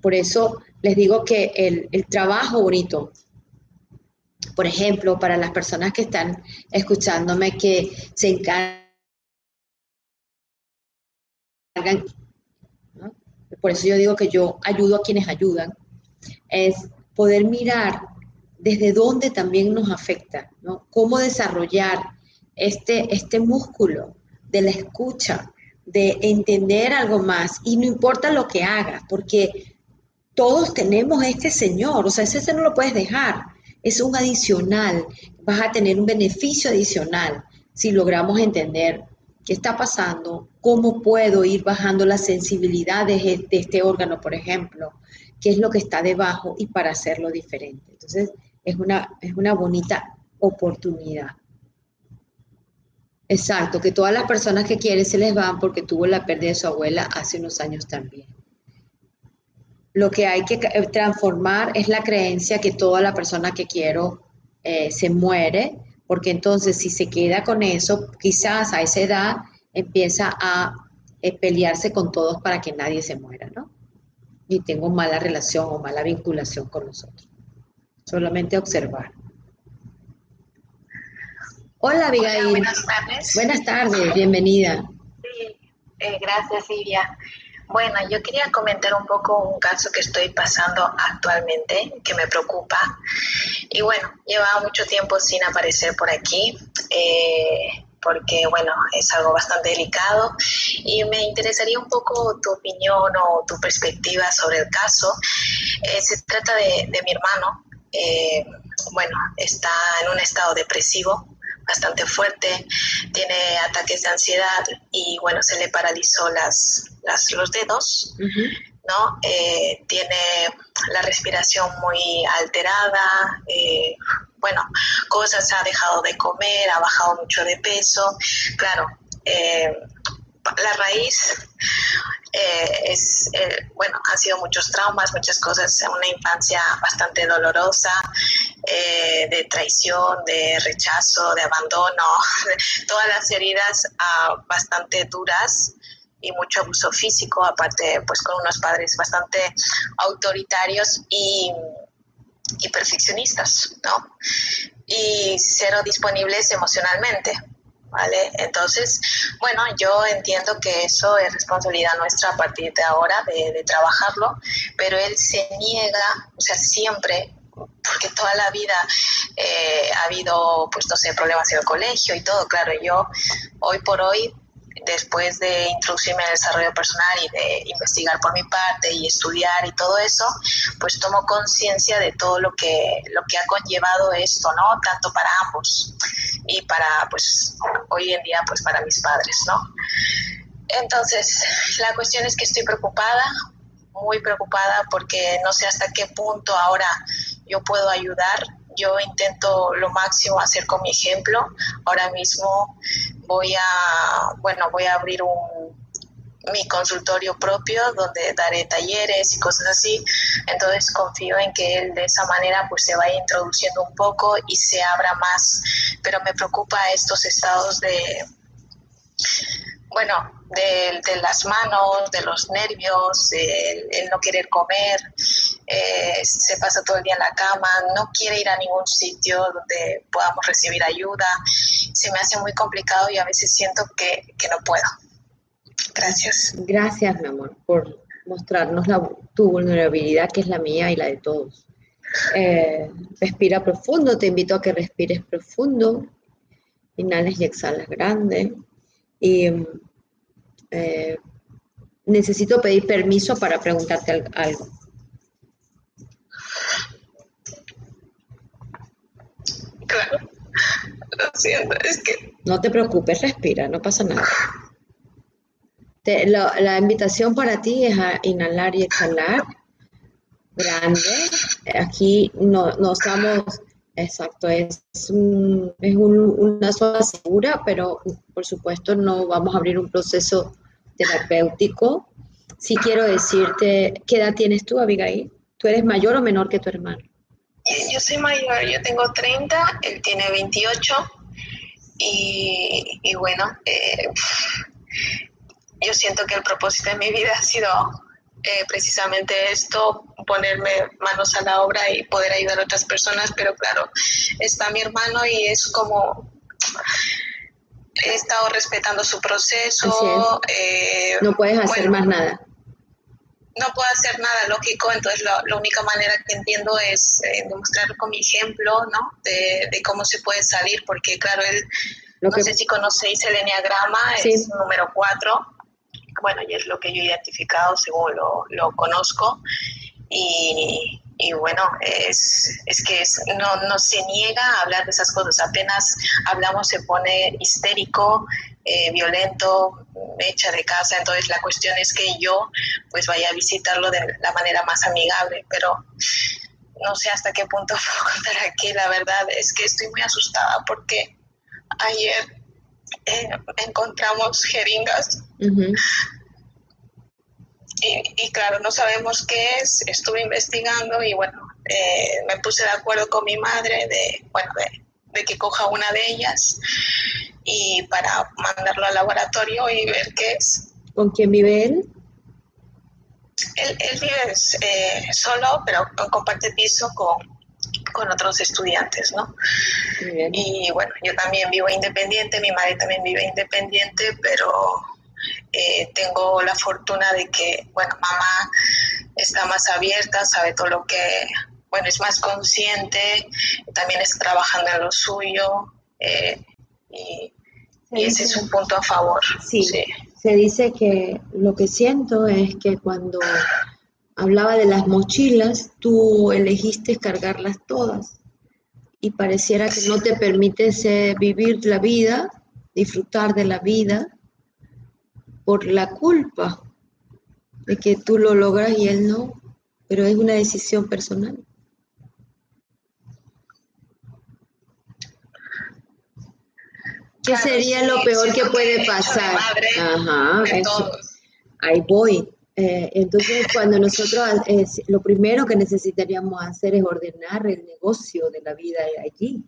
Por eso les digo que el, el trabajo bonito, por ejemplo, para las personas que están escuchándome que se encargan, ¿no? por eso yo digo que yo ayudo a quienes ayudan, es poder mirar desde dónde también nos afecta, ¿no? Cómo desarrollar este, este músculo de la escucha, de entender algo más, y no importa lo que hagas, porque todos tenemos este Señor, o sea, ese no lo puedes dejar, es un adicional, vas a tener un beneficio adicional si logramos entender qué está pasando, cómo puedo ir bajando la sensibilidad de, este órgano, por ejemplo, qué es lo que está debajo y para hacerlo diferente. Entonces, es una, es una bonita oportunidad. Exacto, que todas las personas que quieren se les van porque tuvo la pérdida de su abuela hace unos años también. Lo que hay que transformar es la creencia que toda la persona que quiero eh, se muere, porque entonces si se queda con eso, quizás a esa edad empieza a eh, pelearse con todos para que nadie se muera, ¿no? Y tengo mala relación o mala vinculación con nosotros solamente observar. Hola, Abigail. buenas tardes. Buenas tardes, bienvenida. Sí, eh, gracias, Silvia. Bueno, yo quería comentar un poco un caso que estoy pasando actualmente, que me preocupa. Y bueno, lleva mucho tiempo sin aparecer por aquí. Eh, porque bueno, es algo bastante delicado y me interesaría un poco tu opinión o tu perspectiva sobre el caso. Eh, se trata de, de, mi hermano, eh, bueno, está en un estado depresivo bastante fuerte, tiene ataques de ansiedad y bueno, se le paralizó las, los dedos, ¿no? Eh, tiene la respiración muy alterada, eh, bueno, cosas ha dejado de comer, ha bajado mucho de peso, claro, la raíz eh, es, eh, bueno, han sido muchos traumas, muchas cosas, una infancia bastante dolorosa, eh, de traición, de rechazo, de abandono, <laughs> todas las heridas ah, bastante duras y mucho abuso físico, aparte pues con unos padres bastante autoritarios y, y perfeccionistas, ¿no? Y cero disponibles emocionalmente. ¿vale? Entonces, bueno, yo entiendo que eso es responsabilidad nuestra a partir de ahora de, trabajarlo, pero él se niega, o sea, siempre porque toda la vida eh, ha habido, pues no sé, problemas en el colegio y todo, claro, yo hoy por hoy después de introducirme el desarrollo personal y de investigar por mi parte y estudiar y todo eso, pues tomo conciencia de todo lo que, lo que ha conllevado esto, ¿no? Tanto para ambos y para, pues, hoy en día, pues, para mis padres, ¿no? Entonces, la cuestión es que estoy preocupada, muy preocupada porque no sé hasta qué punto ahora yo puedo ayudar. Yo intento lo máximo hacer con mi ejemplo. Ahora mismo voy a, bueno, voy a abrir un, mi consultorio propio donde daré talleres y cosas así. Entonces confío en que él de esa manera pues se vaya introduciendo un poco y se abra más. Pero me preocupa estos estados de, bueno, de, las manos, de los nervios, el, no querer comer, eh, se pasa todo el día en la cama, no quiere ir a ningún sitio donde podamos recibir ayuda. Se me hace muy complicado y a veces siento que, no puedo. Gracias. Gracias, mi amor, por mostrarnos la, tu vulnerabilidad, que es la mía y la de todos. Eh, respira profundo, te invito a que respires profundo. Inhales y exhalas grande. Y eh, necesito pedir permiso para preguntarte algo. Claro, lo siento, es que... No te preocupes, respira, no pasa nada. la invitación para ti es a inhalar y exhalar grande. Aquí no, no estamos, exacto, es, es una zona segura, pero por supuesto no vamos a abrir un proceso terapéutico. Si quiero decirte, ¿qué edad tienes tú, Abigail? ¿Tú eres mayor o menor que tu hermano? Yo soy mayor, yo tengo 30, él tiene 28 y, y bueno, eh, yo siento que el propósito de mi vida ha sido eh, precisamente esto, ponerme manos a la obra y poder ayudar a otras personas, pero claro, está mi hermano y es como he estado respetando su proceso. Eh, no puedes hacer más nada. No puedo hacer nada lógico, entonces la, única manera que entiendo es eh, demostrar con mi ejemplo, ¿no? De, cómo se puede salir, porque claro, él, no sé si conocéis el enneagrama, es número 4 bueno, y es lo que yo he identificado según lo, lo conozco. Y, y, bueno, es, es que no, no, se niega a hablar de esas cosas, apenas hablamos se pone histérico, eh, violento, echa de casa, entonces la cuestión es que yo pues vaya a visitarlo de la manera más amigable, pero no sé hasta qué punto <laughs> puedo contar aquí, la verdad es que estoy muy asustada porque ayer eh, encontramos jeringas. y, claro, no sabemos qué es. Estuve investigando y bueno, eh, me puse de acuerdo con mi madre de, bueno, de, que coja una de ellas y para mandarlo al laboratorio y ver qué es. ¿Con quién vive él? Él, vive eh, solo, pero comparte piso con, con otros estudiantes, ¿no? Y bueno, yo también vivo independiente, mi madre también vive independiente, pero eh, tengo la fortuna de que, bueno, mamá está más abierta, sabe todo lo que, bueno, es más consciente, también está trabajando en lo suyo, eh, y, ese es un punto a favor. sí, se dice que lo que siento es que cuando hablaba de las mochilas, tú elegiste cargarlas todas y pareciera que no te permites vivir la vida, disfrutar de la vida por la culpa de que tú lo logras y él no, pero es una decisión personal. ¿Qué sería lo peor que puede pasar? Ajá, ahí voy. Eh, entonces, cuando nosotros, eh, lo primero que necesitaríamos hacer es ordenar el negocio de la vida allí.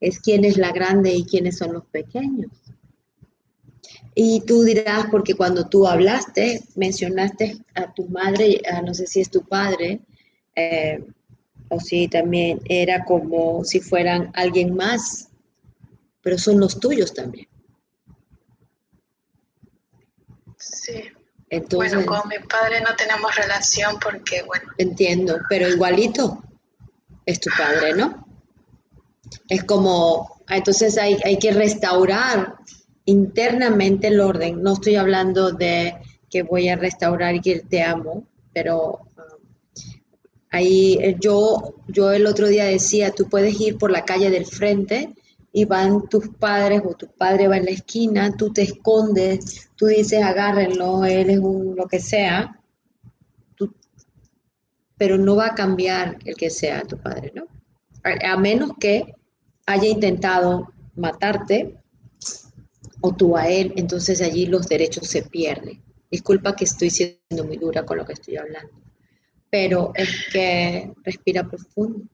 Es quién es la grande y quiénes son los pequeños. Y tú dirás, porque cuando tú hablaste, mencionaste a tu madre, no sé si es tu padre, eh, o si también era como si fueran alguien más, pero son los tuyos también. Sí bueno, con mi padre no tenemos relación porque, bueno. Entiendo, pero igualito es tu padre, ¿no? Es como, ah, entonces hay, hay que restaurar internamente el orden. No estoy hablando de que voy a restaurar y que te amo, pero um, ahí eh, yo, yo el otro día decía, tú puedes ir por la calle del frente y van tus padres o tu padre va en la esquina, tú te escondes, tú dices agárrenlo, él es un lo que sea, pero no va a cambiar el que sea tu padre, ¿no? A, menos que haya intentado matarte o tú a él, entonces allí los derechos se pierden. Disculpa que estoy siendo muy dura con lo que estoy hablando, pero es que respira profundo.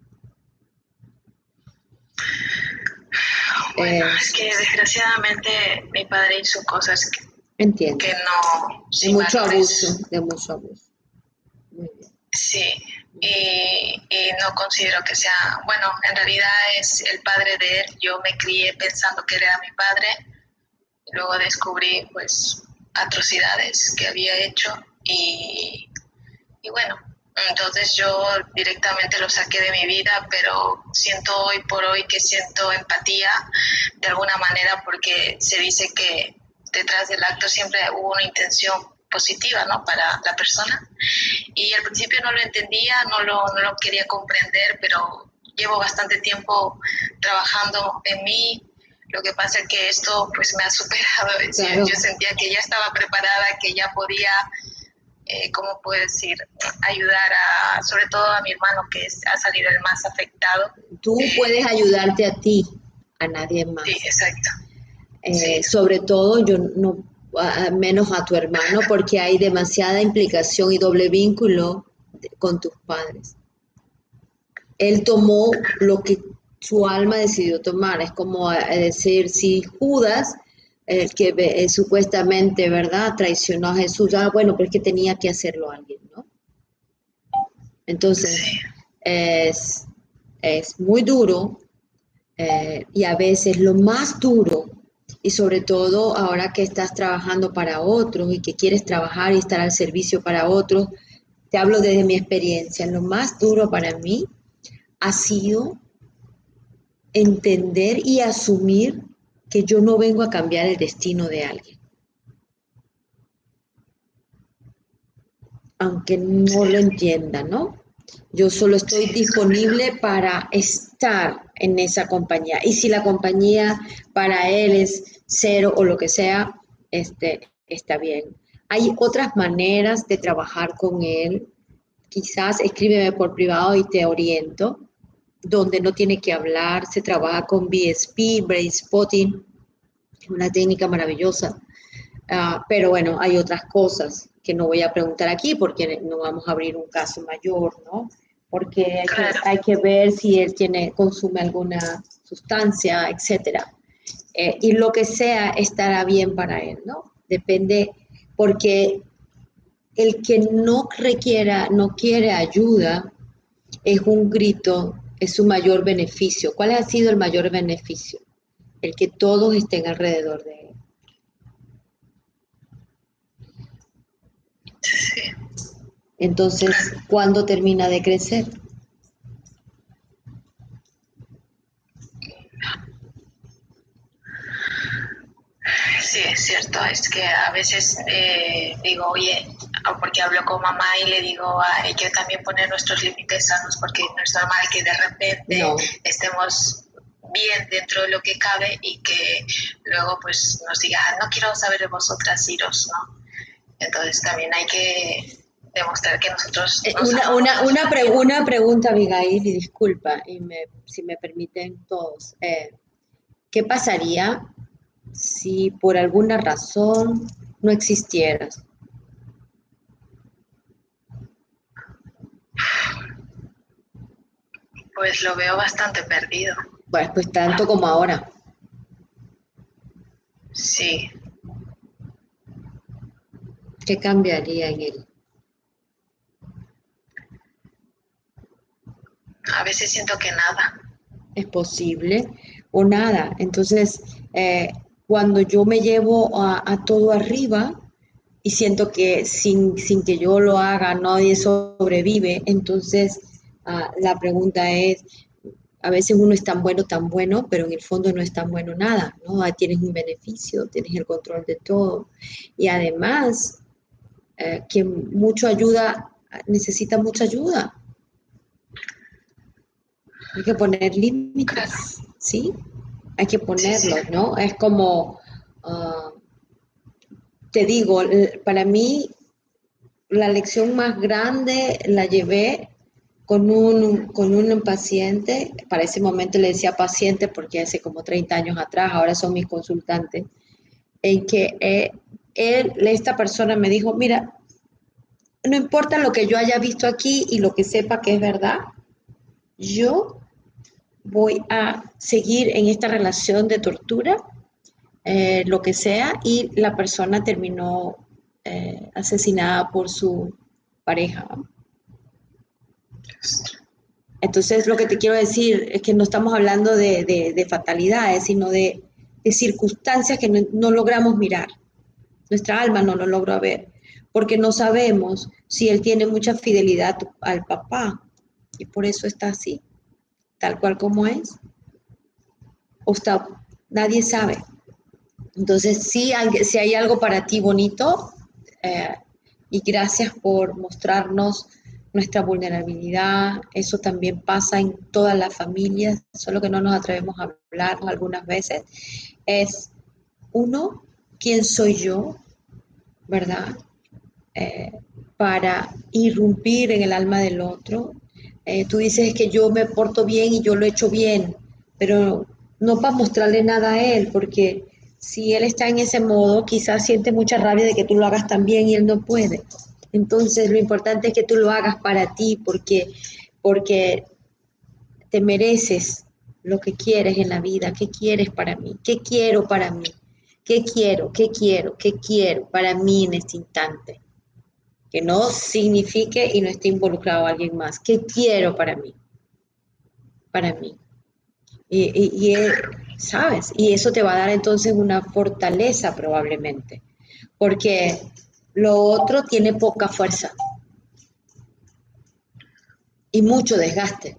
Bueno, es que desgraciadamente mi padre hizo cosas que, Entiendo. que no... De mucho abuso, de mucho abuso. Sí, y, no considero que sea, bueno, en realidad es el padre de él, yo me crié pensando que era mi padre, luego descubrí pues atrocidades que había hecho y, y bueno, Entonces yo directamente lo saqué de mi vida, pero siento hoy por hoy que siento empatía de alguna manera porque se dice que detrás del acto siempre hubo una intención positiva ¿no? para la persona. Y al principio no lo entendía, no lo, no lo quería comprender, pero llevo bastante tiempo trabajando en mí. Lo que pasa es que esto pues me ha superado. <laughs> Yo sentía que ya estaba preparada, que ya podía eh, ¿cómo puedo decir? Ayudar a, sobre todo a mi hermano que ha salido el más afectado. Tú puedes ayudarte a ti, a nadie más. Sí, exacto. Eh, sobre todo, yo no, menos a tu hermano, porque hay demasiada implicación y doble vínculo con tus padres. Él tomó lo que su alma decidió tomar. Es como decir, si Judas el que eh, supuestamente, ¿verdad?, traicionó a Jesús. Ah, bueno, pero es que tenía que hacerlo alguien, ¿no? Entonces, es, muy duro eh, y a veces lo más duro, y sobre todo ahora que estás trabajando para otros y que quieres trabajar y estar al servicio para otros, te hablo desde mi experiencia, lo más duro para mí ha sido entender y asumir que yo no vengo a cambiar el destino de alguien. Aunque no lo entienda, ¿no? Yo solo estoy disponible para estar en esa compañía. Y si la compañía para él es cero o lo que sea, este, está bien. Hay otras maneras de trabajar con él. Quizás escríbeme por privado y te oriento donde no tiene que hablar, se trabaja con BSP, Brain Spotting, una técnica maravillosa. Ah, pero bueno, hay otras cosas que no voy a preguntar aquí porque no vamos a abrir un caso mayor, ¿no? Porque hay, que, ver si él tiene, consume alguna sustancia, etcétera. Eh, y lo que sea estará bien para él, ¿no? Depende, porque el que no requiera, no quiere ayuda, es un grito es su mayor beneficio. ¿Cuál ha sido el mayor beneficio? El que todos estén alrededor de él. Entonces, ¿cuándo termina de crecer? Sí, es cierto, es que a veces eh, digo, oye, porque hablo con mamá y le digo, hay que también poner nuestros límites sanos, porque no es normal que de repente estemos bien dentro de lo que cabe y que luego pues nos diga, no quiero saber de vosotras, iros, ¿no? Entonces también hay que demostrar que nosotros... Eh, una, una, una, una, pregunta, Abigail, y disculpa, y si me permiten todos. Eh, ¿Qué pasaría si por alguna razón no existieras? Pues lo veo bastante perdido. Pues, pues tanto como ahora. Sí. ¿Qué cambiaría en él? A veces siento que nada. Es posible o nada. Entonces, eh, cuando yo me llevo a, todo arriba y siento que sin, que yo lo haga nadie sobrevive, entonces ah, la pregunta es, a veces uno es tan bueno, tan bueno, pero en el fondo no es tan bueno nada, ¿no? tienes un beneficio, tienes el control de todo. Y además, eh, que mucho ayuda, necesita mucha ayuda. Hay que poner límites, ¿sí? hay que ponerlo, ¿no? Es como, ah, te digo, para mí la lección más grande la llevé con un, con un paciente, para ese momento le decía paciente porque hace como 30 años atrás, ahora son mis consultantes, en que eh, él, esta persona me dijo, mira, no importa lo que yo haya visto aquí y lo que sepa que es verdad, yo voy a seguir en esta relación de tortura, eh, lo que sea, y la persona terminó eh, asesinada por su pareja. Entonces, lo que te quiero decir es que no estamos hablando de, fatalidades, sino de, circunstancias que no, logramos mirar. Nuestra alma no lo logró ver. porque no sabemos si él tiene mucha fidelidad al papá y por eso está así, tal cual como es. O está, nadie sabe. Entonces, si si hay algo para ti bonito, eh, y gracias por mostrarnos nuestra vulnerabilidad. Eso también pasa en todas las familias, solo que no nos atrevemos a hablar algunas veces. Es, uno, ¿quién soy yo? ¿Verdad? Eh, para irrumpir en el alma del otro. Eh, tú dices que yo me porto bien y yo lo he hecho bien, pero no para mostrarle nada a él, porque si él está en ese modo, quizás siente mucha rabia de que tú lo hagas tan bien y él no puede. Entonces, lo importante es que tú lo hagas para ti, porque, porque te mereces lo que quieres en la vida. ¿Qué quieres para mí? ¿Qué quiero para mí? ¿Qué quiero? ¿Qué quiero? ¿Qué quiero para mí en este instante? Que no signifique y no esté involucrado alguien más. ¿Qué quiero para mí? Para mí. Y, y, ¿sabes? Y eso te va a dar entonces una fortaleza probablemente, porque lo otro tiene poca fuerza y mucho desgaste.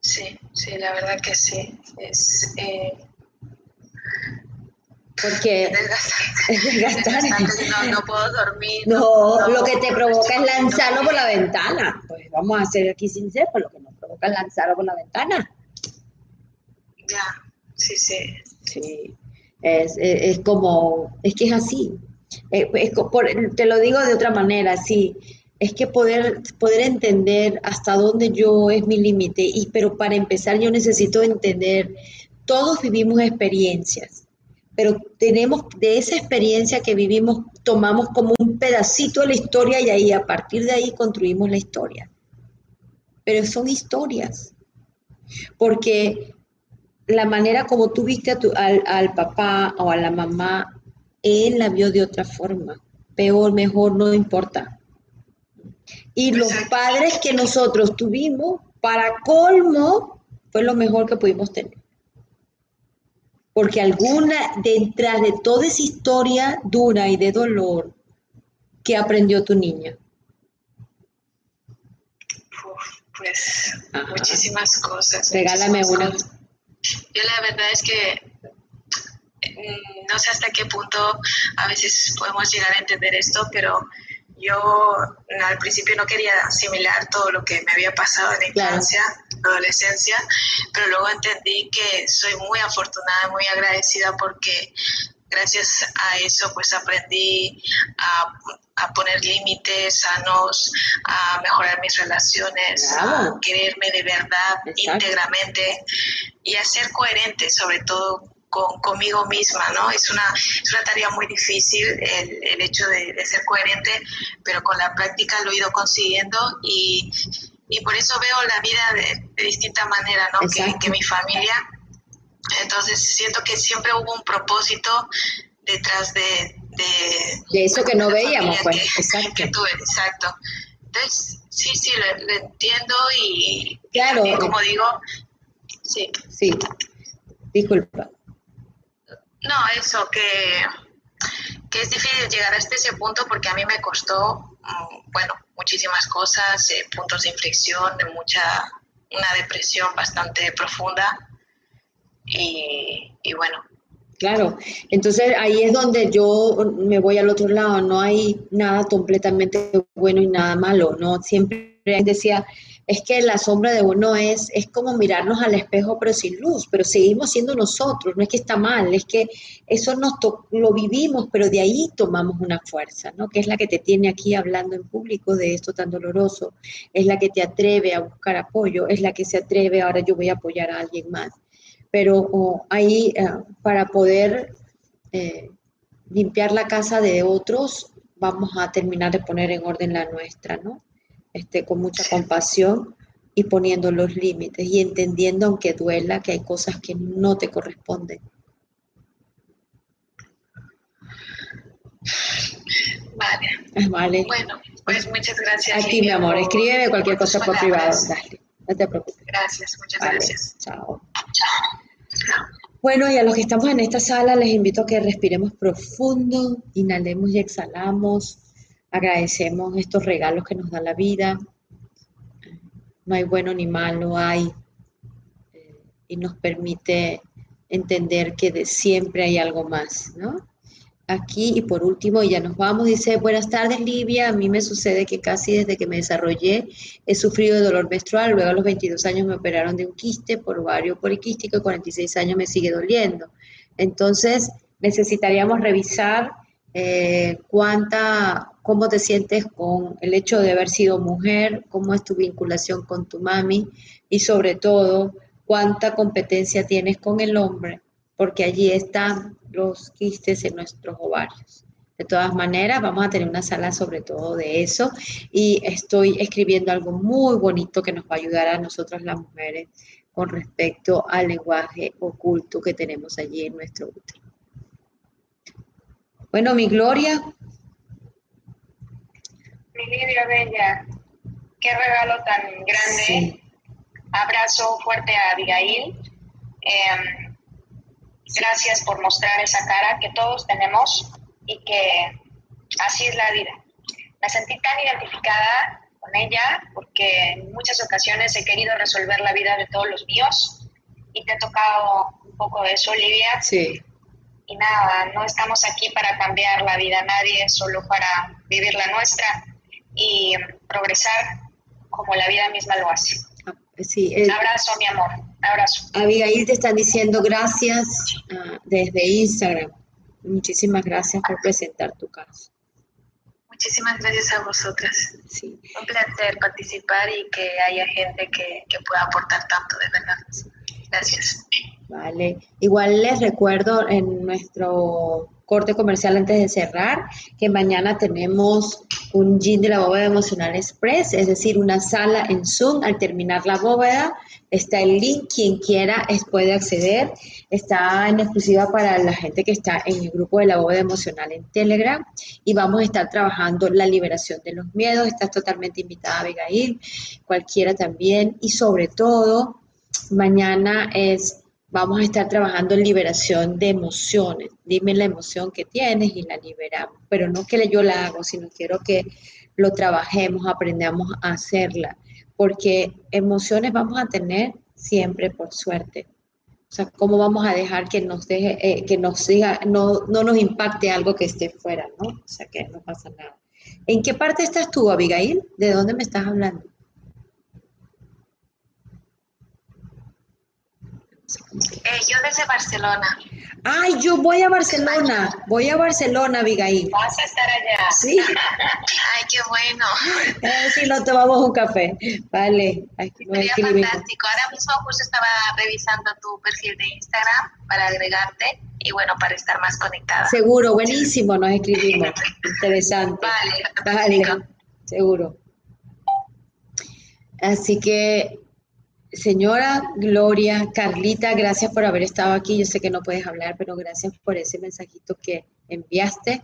Sí, sí, la verdad que sí. Es, eh, porque es desgastante. No, no, puedo dormir. No, lo que te provoca es lanzarlo por la ventana. Pues vamos a hacer aquí sincero, lo que nos provoca es lanzarlo por la ventana. Ya, sí, sí. Sí, es, como, es que es así. Eh, te lo digo de otra manera, sí. Es que poder, poder entender hasta dónde yo es mi límite, y pero para empezar yo necesito entender, todos vivimos experiencias, pero tenemos de esa experiencia que vivimos, tomamos como un pedacito de la historia y ahí a partir de ahí construimos la historia. Pero son historias, porque la manera como tú viste al, papá o a la mamá, él la vio de otra forma. Peor, mejor, no importa. Y los padres que nosotros tuvimos, para colmo, fue lo mejor que pudimos tener. Porque alguna, detrás de toda esa historia dura y de dolor, que aprendió tu niña? pues muchísimas cosas. Regálame una. Yo la verdad es que mm, no sé hasta qué punto a veces podemos llegar a entender esto, pero yo al principio no quería asimilar todo lo que me había pasado en la infancia, adolescencia, pero luego entendí que soy muy afortunada, muy agradecida porque gracias a eso pues aprendí a, poner límites sanos, a mejorar mis relaciones, a quererme de verdad íntegramente y a ser coherente sobre todo con, conmigo misma, ¿no? Es una, es una tarea muy difícil el, el hecho de, ser coherente, pero con la práctica lo he ido consiguiendo y, y por eso veo la vida de, distinta manera, ¿no? Que, que mi familia entonces siento que siempre hubo un propósito detrás de... De, eso que no veíamos, pues. exacto. Que tuve, exacto. Entonces, sí, sí, lo, entiendo y, claro. como digo, sí. Sí, disculpa. No, eso, que, que es difícil llegar hasta ese punto porque a mí me costó, mm, bueno, muchísimas cosas, eh, puntos de inflexión, de mucha, una depresión bastante profunda y, bueno. Claro, entonces ahí es donde yo me voy al otro lado, no hay nada completamente bueno y nada malo, ¿no? Siempre decía, es que la sombra de uno es, es como mirarnos al espejo pero sin luz, pero seguimos siendo nosotros, no es que está mal, es que eso nos lo vivimos, pero de ahí tomamos una fuerza, ¿no? Que es la que te tiene aquí hablando en público de esto tan doloroso, es la que te atreve a buscar apoyo, es la que se atreve, ahora yo voy a apoyar a alguien más pero ahí eh, para poder eh, limpiar la casa de otros, vamos a terminar de poner en orden la nuestra, ¿no? Este, con mucha compasión y poniendo los límites y entendiendo, aunque duela, que hay cosas que no te corresponden. Vale. Vale. Bueno, pues muchas gracias. A ti, mi amor. Escríbeme cualquier cosa por privado. Dale. No te preocupes. Gracias, muchas gracias. Chao. Chao. Bueno, y a los que estamos en esta sala les invito a que respiremos profundo, inhalemos y exhalamos, agradecemos estos regalos que nos da la vida. No hay bueno ni malo, hay. Eh, y nos permite entender que de siempre hay algo más, ¿no? Aquí y por último, y ya nos vamos, dice, buenas tardes Livia, a mí me sucede que casi desde que me desarrollé he sufrido de dolor menstrual, luego a los 22 años me operaron de un quiste por ovario poliquístico y 46 años me sigue doliendo. Entonces, necesitaríamos revisar eh, cuánta, cómo te sientes con el hecho de haber sido mujer, cómo es tu vinculación con tu mami y sobre todo cuánta competencia tienes con el hombre porque allí están los quistes en nuestros ovarios. De todas maneras, vamos a tener una sala sobre todo de eso y estoy escribiendo algo muy bonito que nos va a ayudar a nosotras las mujeres con respecto al lenguaje oculto que tenemos allí en nuestro útero. Bueno, mi Gloria. Mi Lidia Bella, qué regalo tan grande. Abrazo fuerte a Abigail. Eh, Gracias por mostrar esa cara que todos tenemos y que así es la vida. Me sentí tan identificada con ella porque en muchas ocasiones he querido resolver la vida de todos los míos y te ha tocado un poco de eso, Olivia. Sí. Y nada, no estamos aquí para cambiar la vida a nadie, solo para vivir la nuestra y progresar como la vida misma lo hace. Ah, sí, eh, Abrazo, mi amor. Abrazo. Abigail te están diciendo gracias ah, desde Instagram. Muchísimas gracias por presentar tu caso. Muchísimas gracias a vosotras. Sí. Un placer participar y que haya gente que, que pueda aportar tanto, de verdad. Gracias. Vale. Igual les recuerdo en nuestro corte comercial antes de cerrar que mañana tenemos un gin de la bóveda emocional express, es decir, una sala en Zoom al terminar la bóveda Está el link, quien quiera puede acceder. Está en exclusiva para la gente que está en el grupo de la bóveda emocional en Telegram. Y vamos a estar trabajando la liberación de los miedos. Estás totalmente invitada, Abigail, cualquiera también. Y sobre todo, mañana es, vamos a estar trabajando en liberación de emociones. Dime la emoción que tienes y la liberamos. Pero no que yo la hago, sino quiero que lo trabajemos, aprendamos a hacerla porque emociones vamos a tener siempre por suerte. O sea, ¿cómo vamos a dejar que nos deje, eh, que nos diga, no, no nos impacte algo que esté fuera, ¿no? O sea, que no pasa nada. ¿En qué parte estás tú, Abigail? ¿De dónde me estás hablando? Eh, yo desde Barcelona. Ay, yo voy a Barcelona, voy a Barcelona, Abigail. Vas a estar allá. Sí. <laughs> Ay, qué bueno. Eh, sí, nos tomamos un café. Vale. Sería fantástico. Ahora mismo justo estaba revisando tu perfil de Instagram para agregarte y bueno, para estar más conectada. Seguro, buenísimo, nos escribimos. Interesante. Vale, vale. Seguro. Así que Señora Gloria, Carlita, gracias por haber estado aquí. Yo sé que no puedes hablar, pero gracias por ese mensajito que enviaste.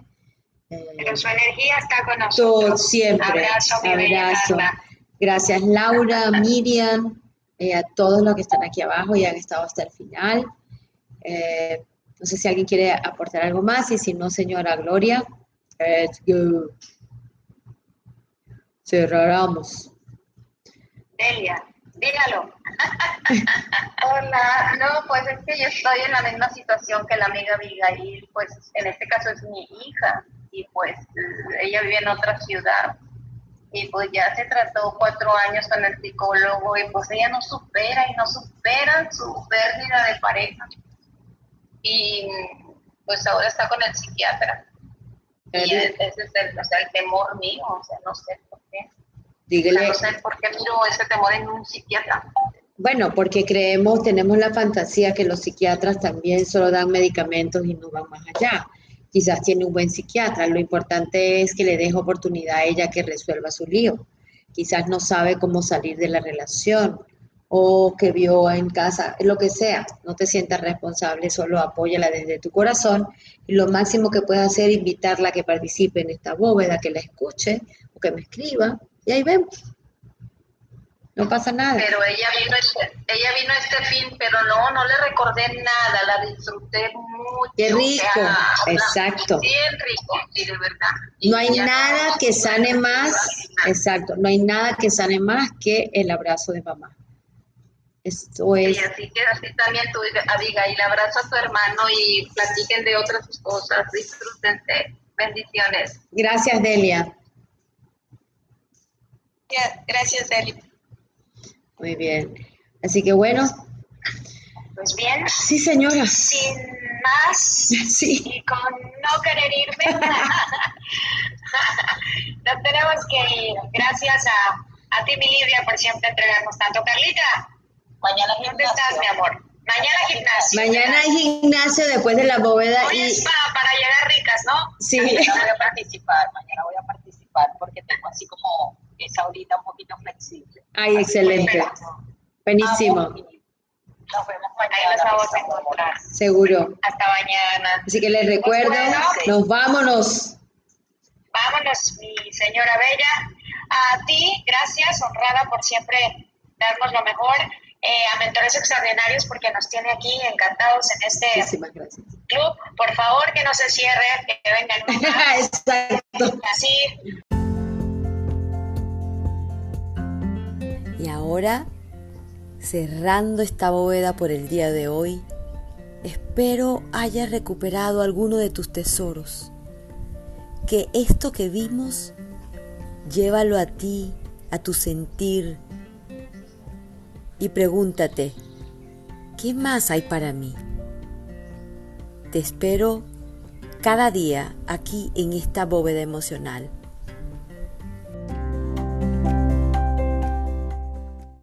pero su energía está con nosotros. siempre. Abrazo, abrazo. Gracias Laura, Miriam, eh, a todos los que están aquí abajo y han estado hasta el final. Eh, no sé si alguien quiere aportar algo más y si no, señora Gloria, let's go. Cerramos. Delia. Dígalo. <laughs> Hola, no, pues es que yo estoy en la misma situación que la amiga Abigail, pues en este caso es mi hija y pues ella vive en otra ciudad y pues ya se trató cuatro años con el psicólogo y pues ella no supera y no supera su pérdida de pareja y pues ahora está con el psiquiatra y ese es el, o sea, el temor mío, o sea, no sé por qué. Dígale. No sé por qué miro ese temor en un psiquiatra. Bueno, porque creemos, tenemos la fantasía que los psiquiatras también solo dan medicamentos y no van más allá. Quizás tiene un buen psiquiatra, lo importante es que le deje oportunidad a ella que resuelva su lío. Quizás no sabe cómo salir de la relación o que vio en casa, lo que sea. No te sientas responsable, solo apóyala desde tu corazón y lo máximo que puedes hacer es invitarla a que participe en esta bóveda, que la escuche o que me escriba y ahí vemos. No pasa nada. Pero ella vino, este, ella vino este fin, pero no, no le recordé nada, la disfruté mucho. Qué rico, exacto. Bien rico, sí, de verdad. no hay nada que sane más, exacto, no hay nada que sane más que el abrazo de mamá. Esto es. Y así que así también tú, Abigail, abraza a tu hermano y platiquen de otras cosas, disfrútense. Bendiciones. Gracias, Delia. Gracias, Delia. Muy bien. Así que bueno. Pues bien. Sí, señora. Sin más <laughs> sí. y con no querer irme, <laughs> nos tenemos que ir. Gracias a, a ti, mi Lidia, por siempre entregarnos tanto. Carlita, mañana ¿dónde estás, mi amor? Mañana gimnasio. Mañana hay gimnasio después de la bóveda. Hoy y... es para, para llegar ricas, ¿no? Sí. Mañana voy a participar, mañana voy a participar porque tengo así como esa ahorita un poquito flexible. Ay, excelente. Buenísimo. Nos vemos mañana. Ahí nos vamos a encontrar. Seguro. Hasta mañana. Así que les recuerdo, Bueno. nos vámonos. Vámonos, mi señora Bella. A ti, gracias, honrada por siempre darnos lo mejor. Eh, a Mentores Extraordinarios, porque nos tiene aquí encantados en este club. Por favor, que no se cierre, que vengan más. <laughs> Exacto. Así, Y ahora, cerrando esta bóveda por el día de hoy, espero hayas recuperado alguno de tus tesoros. Que esto que vimos, llévalo a ti, a tu sentir, y pregúntate, ¿qué más hay para mí? Te espero cada día aquí en esta bóveda emocional.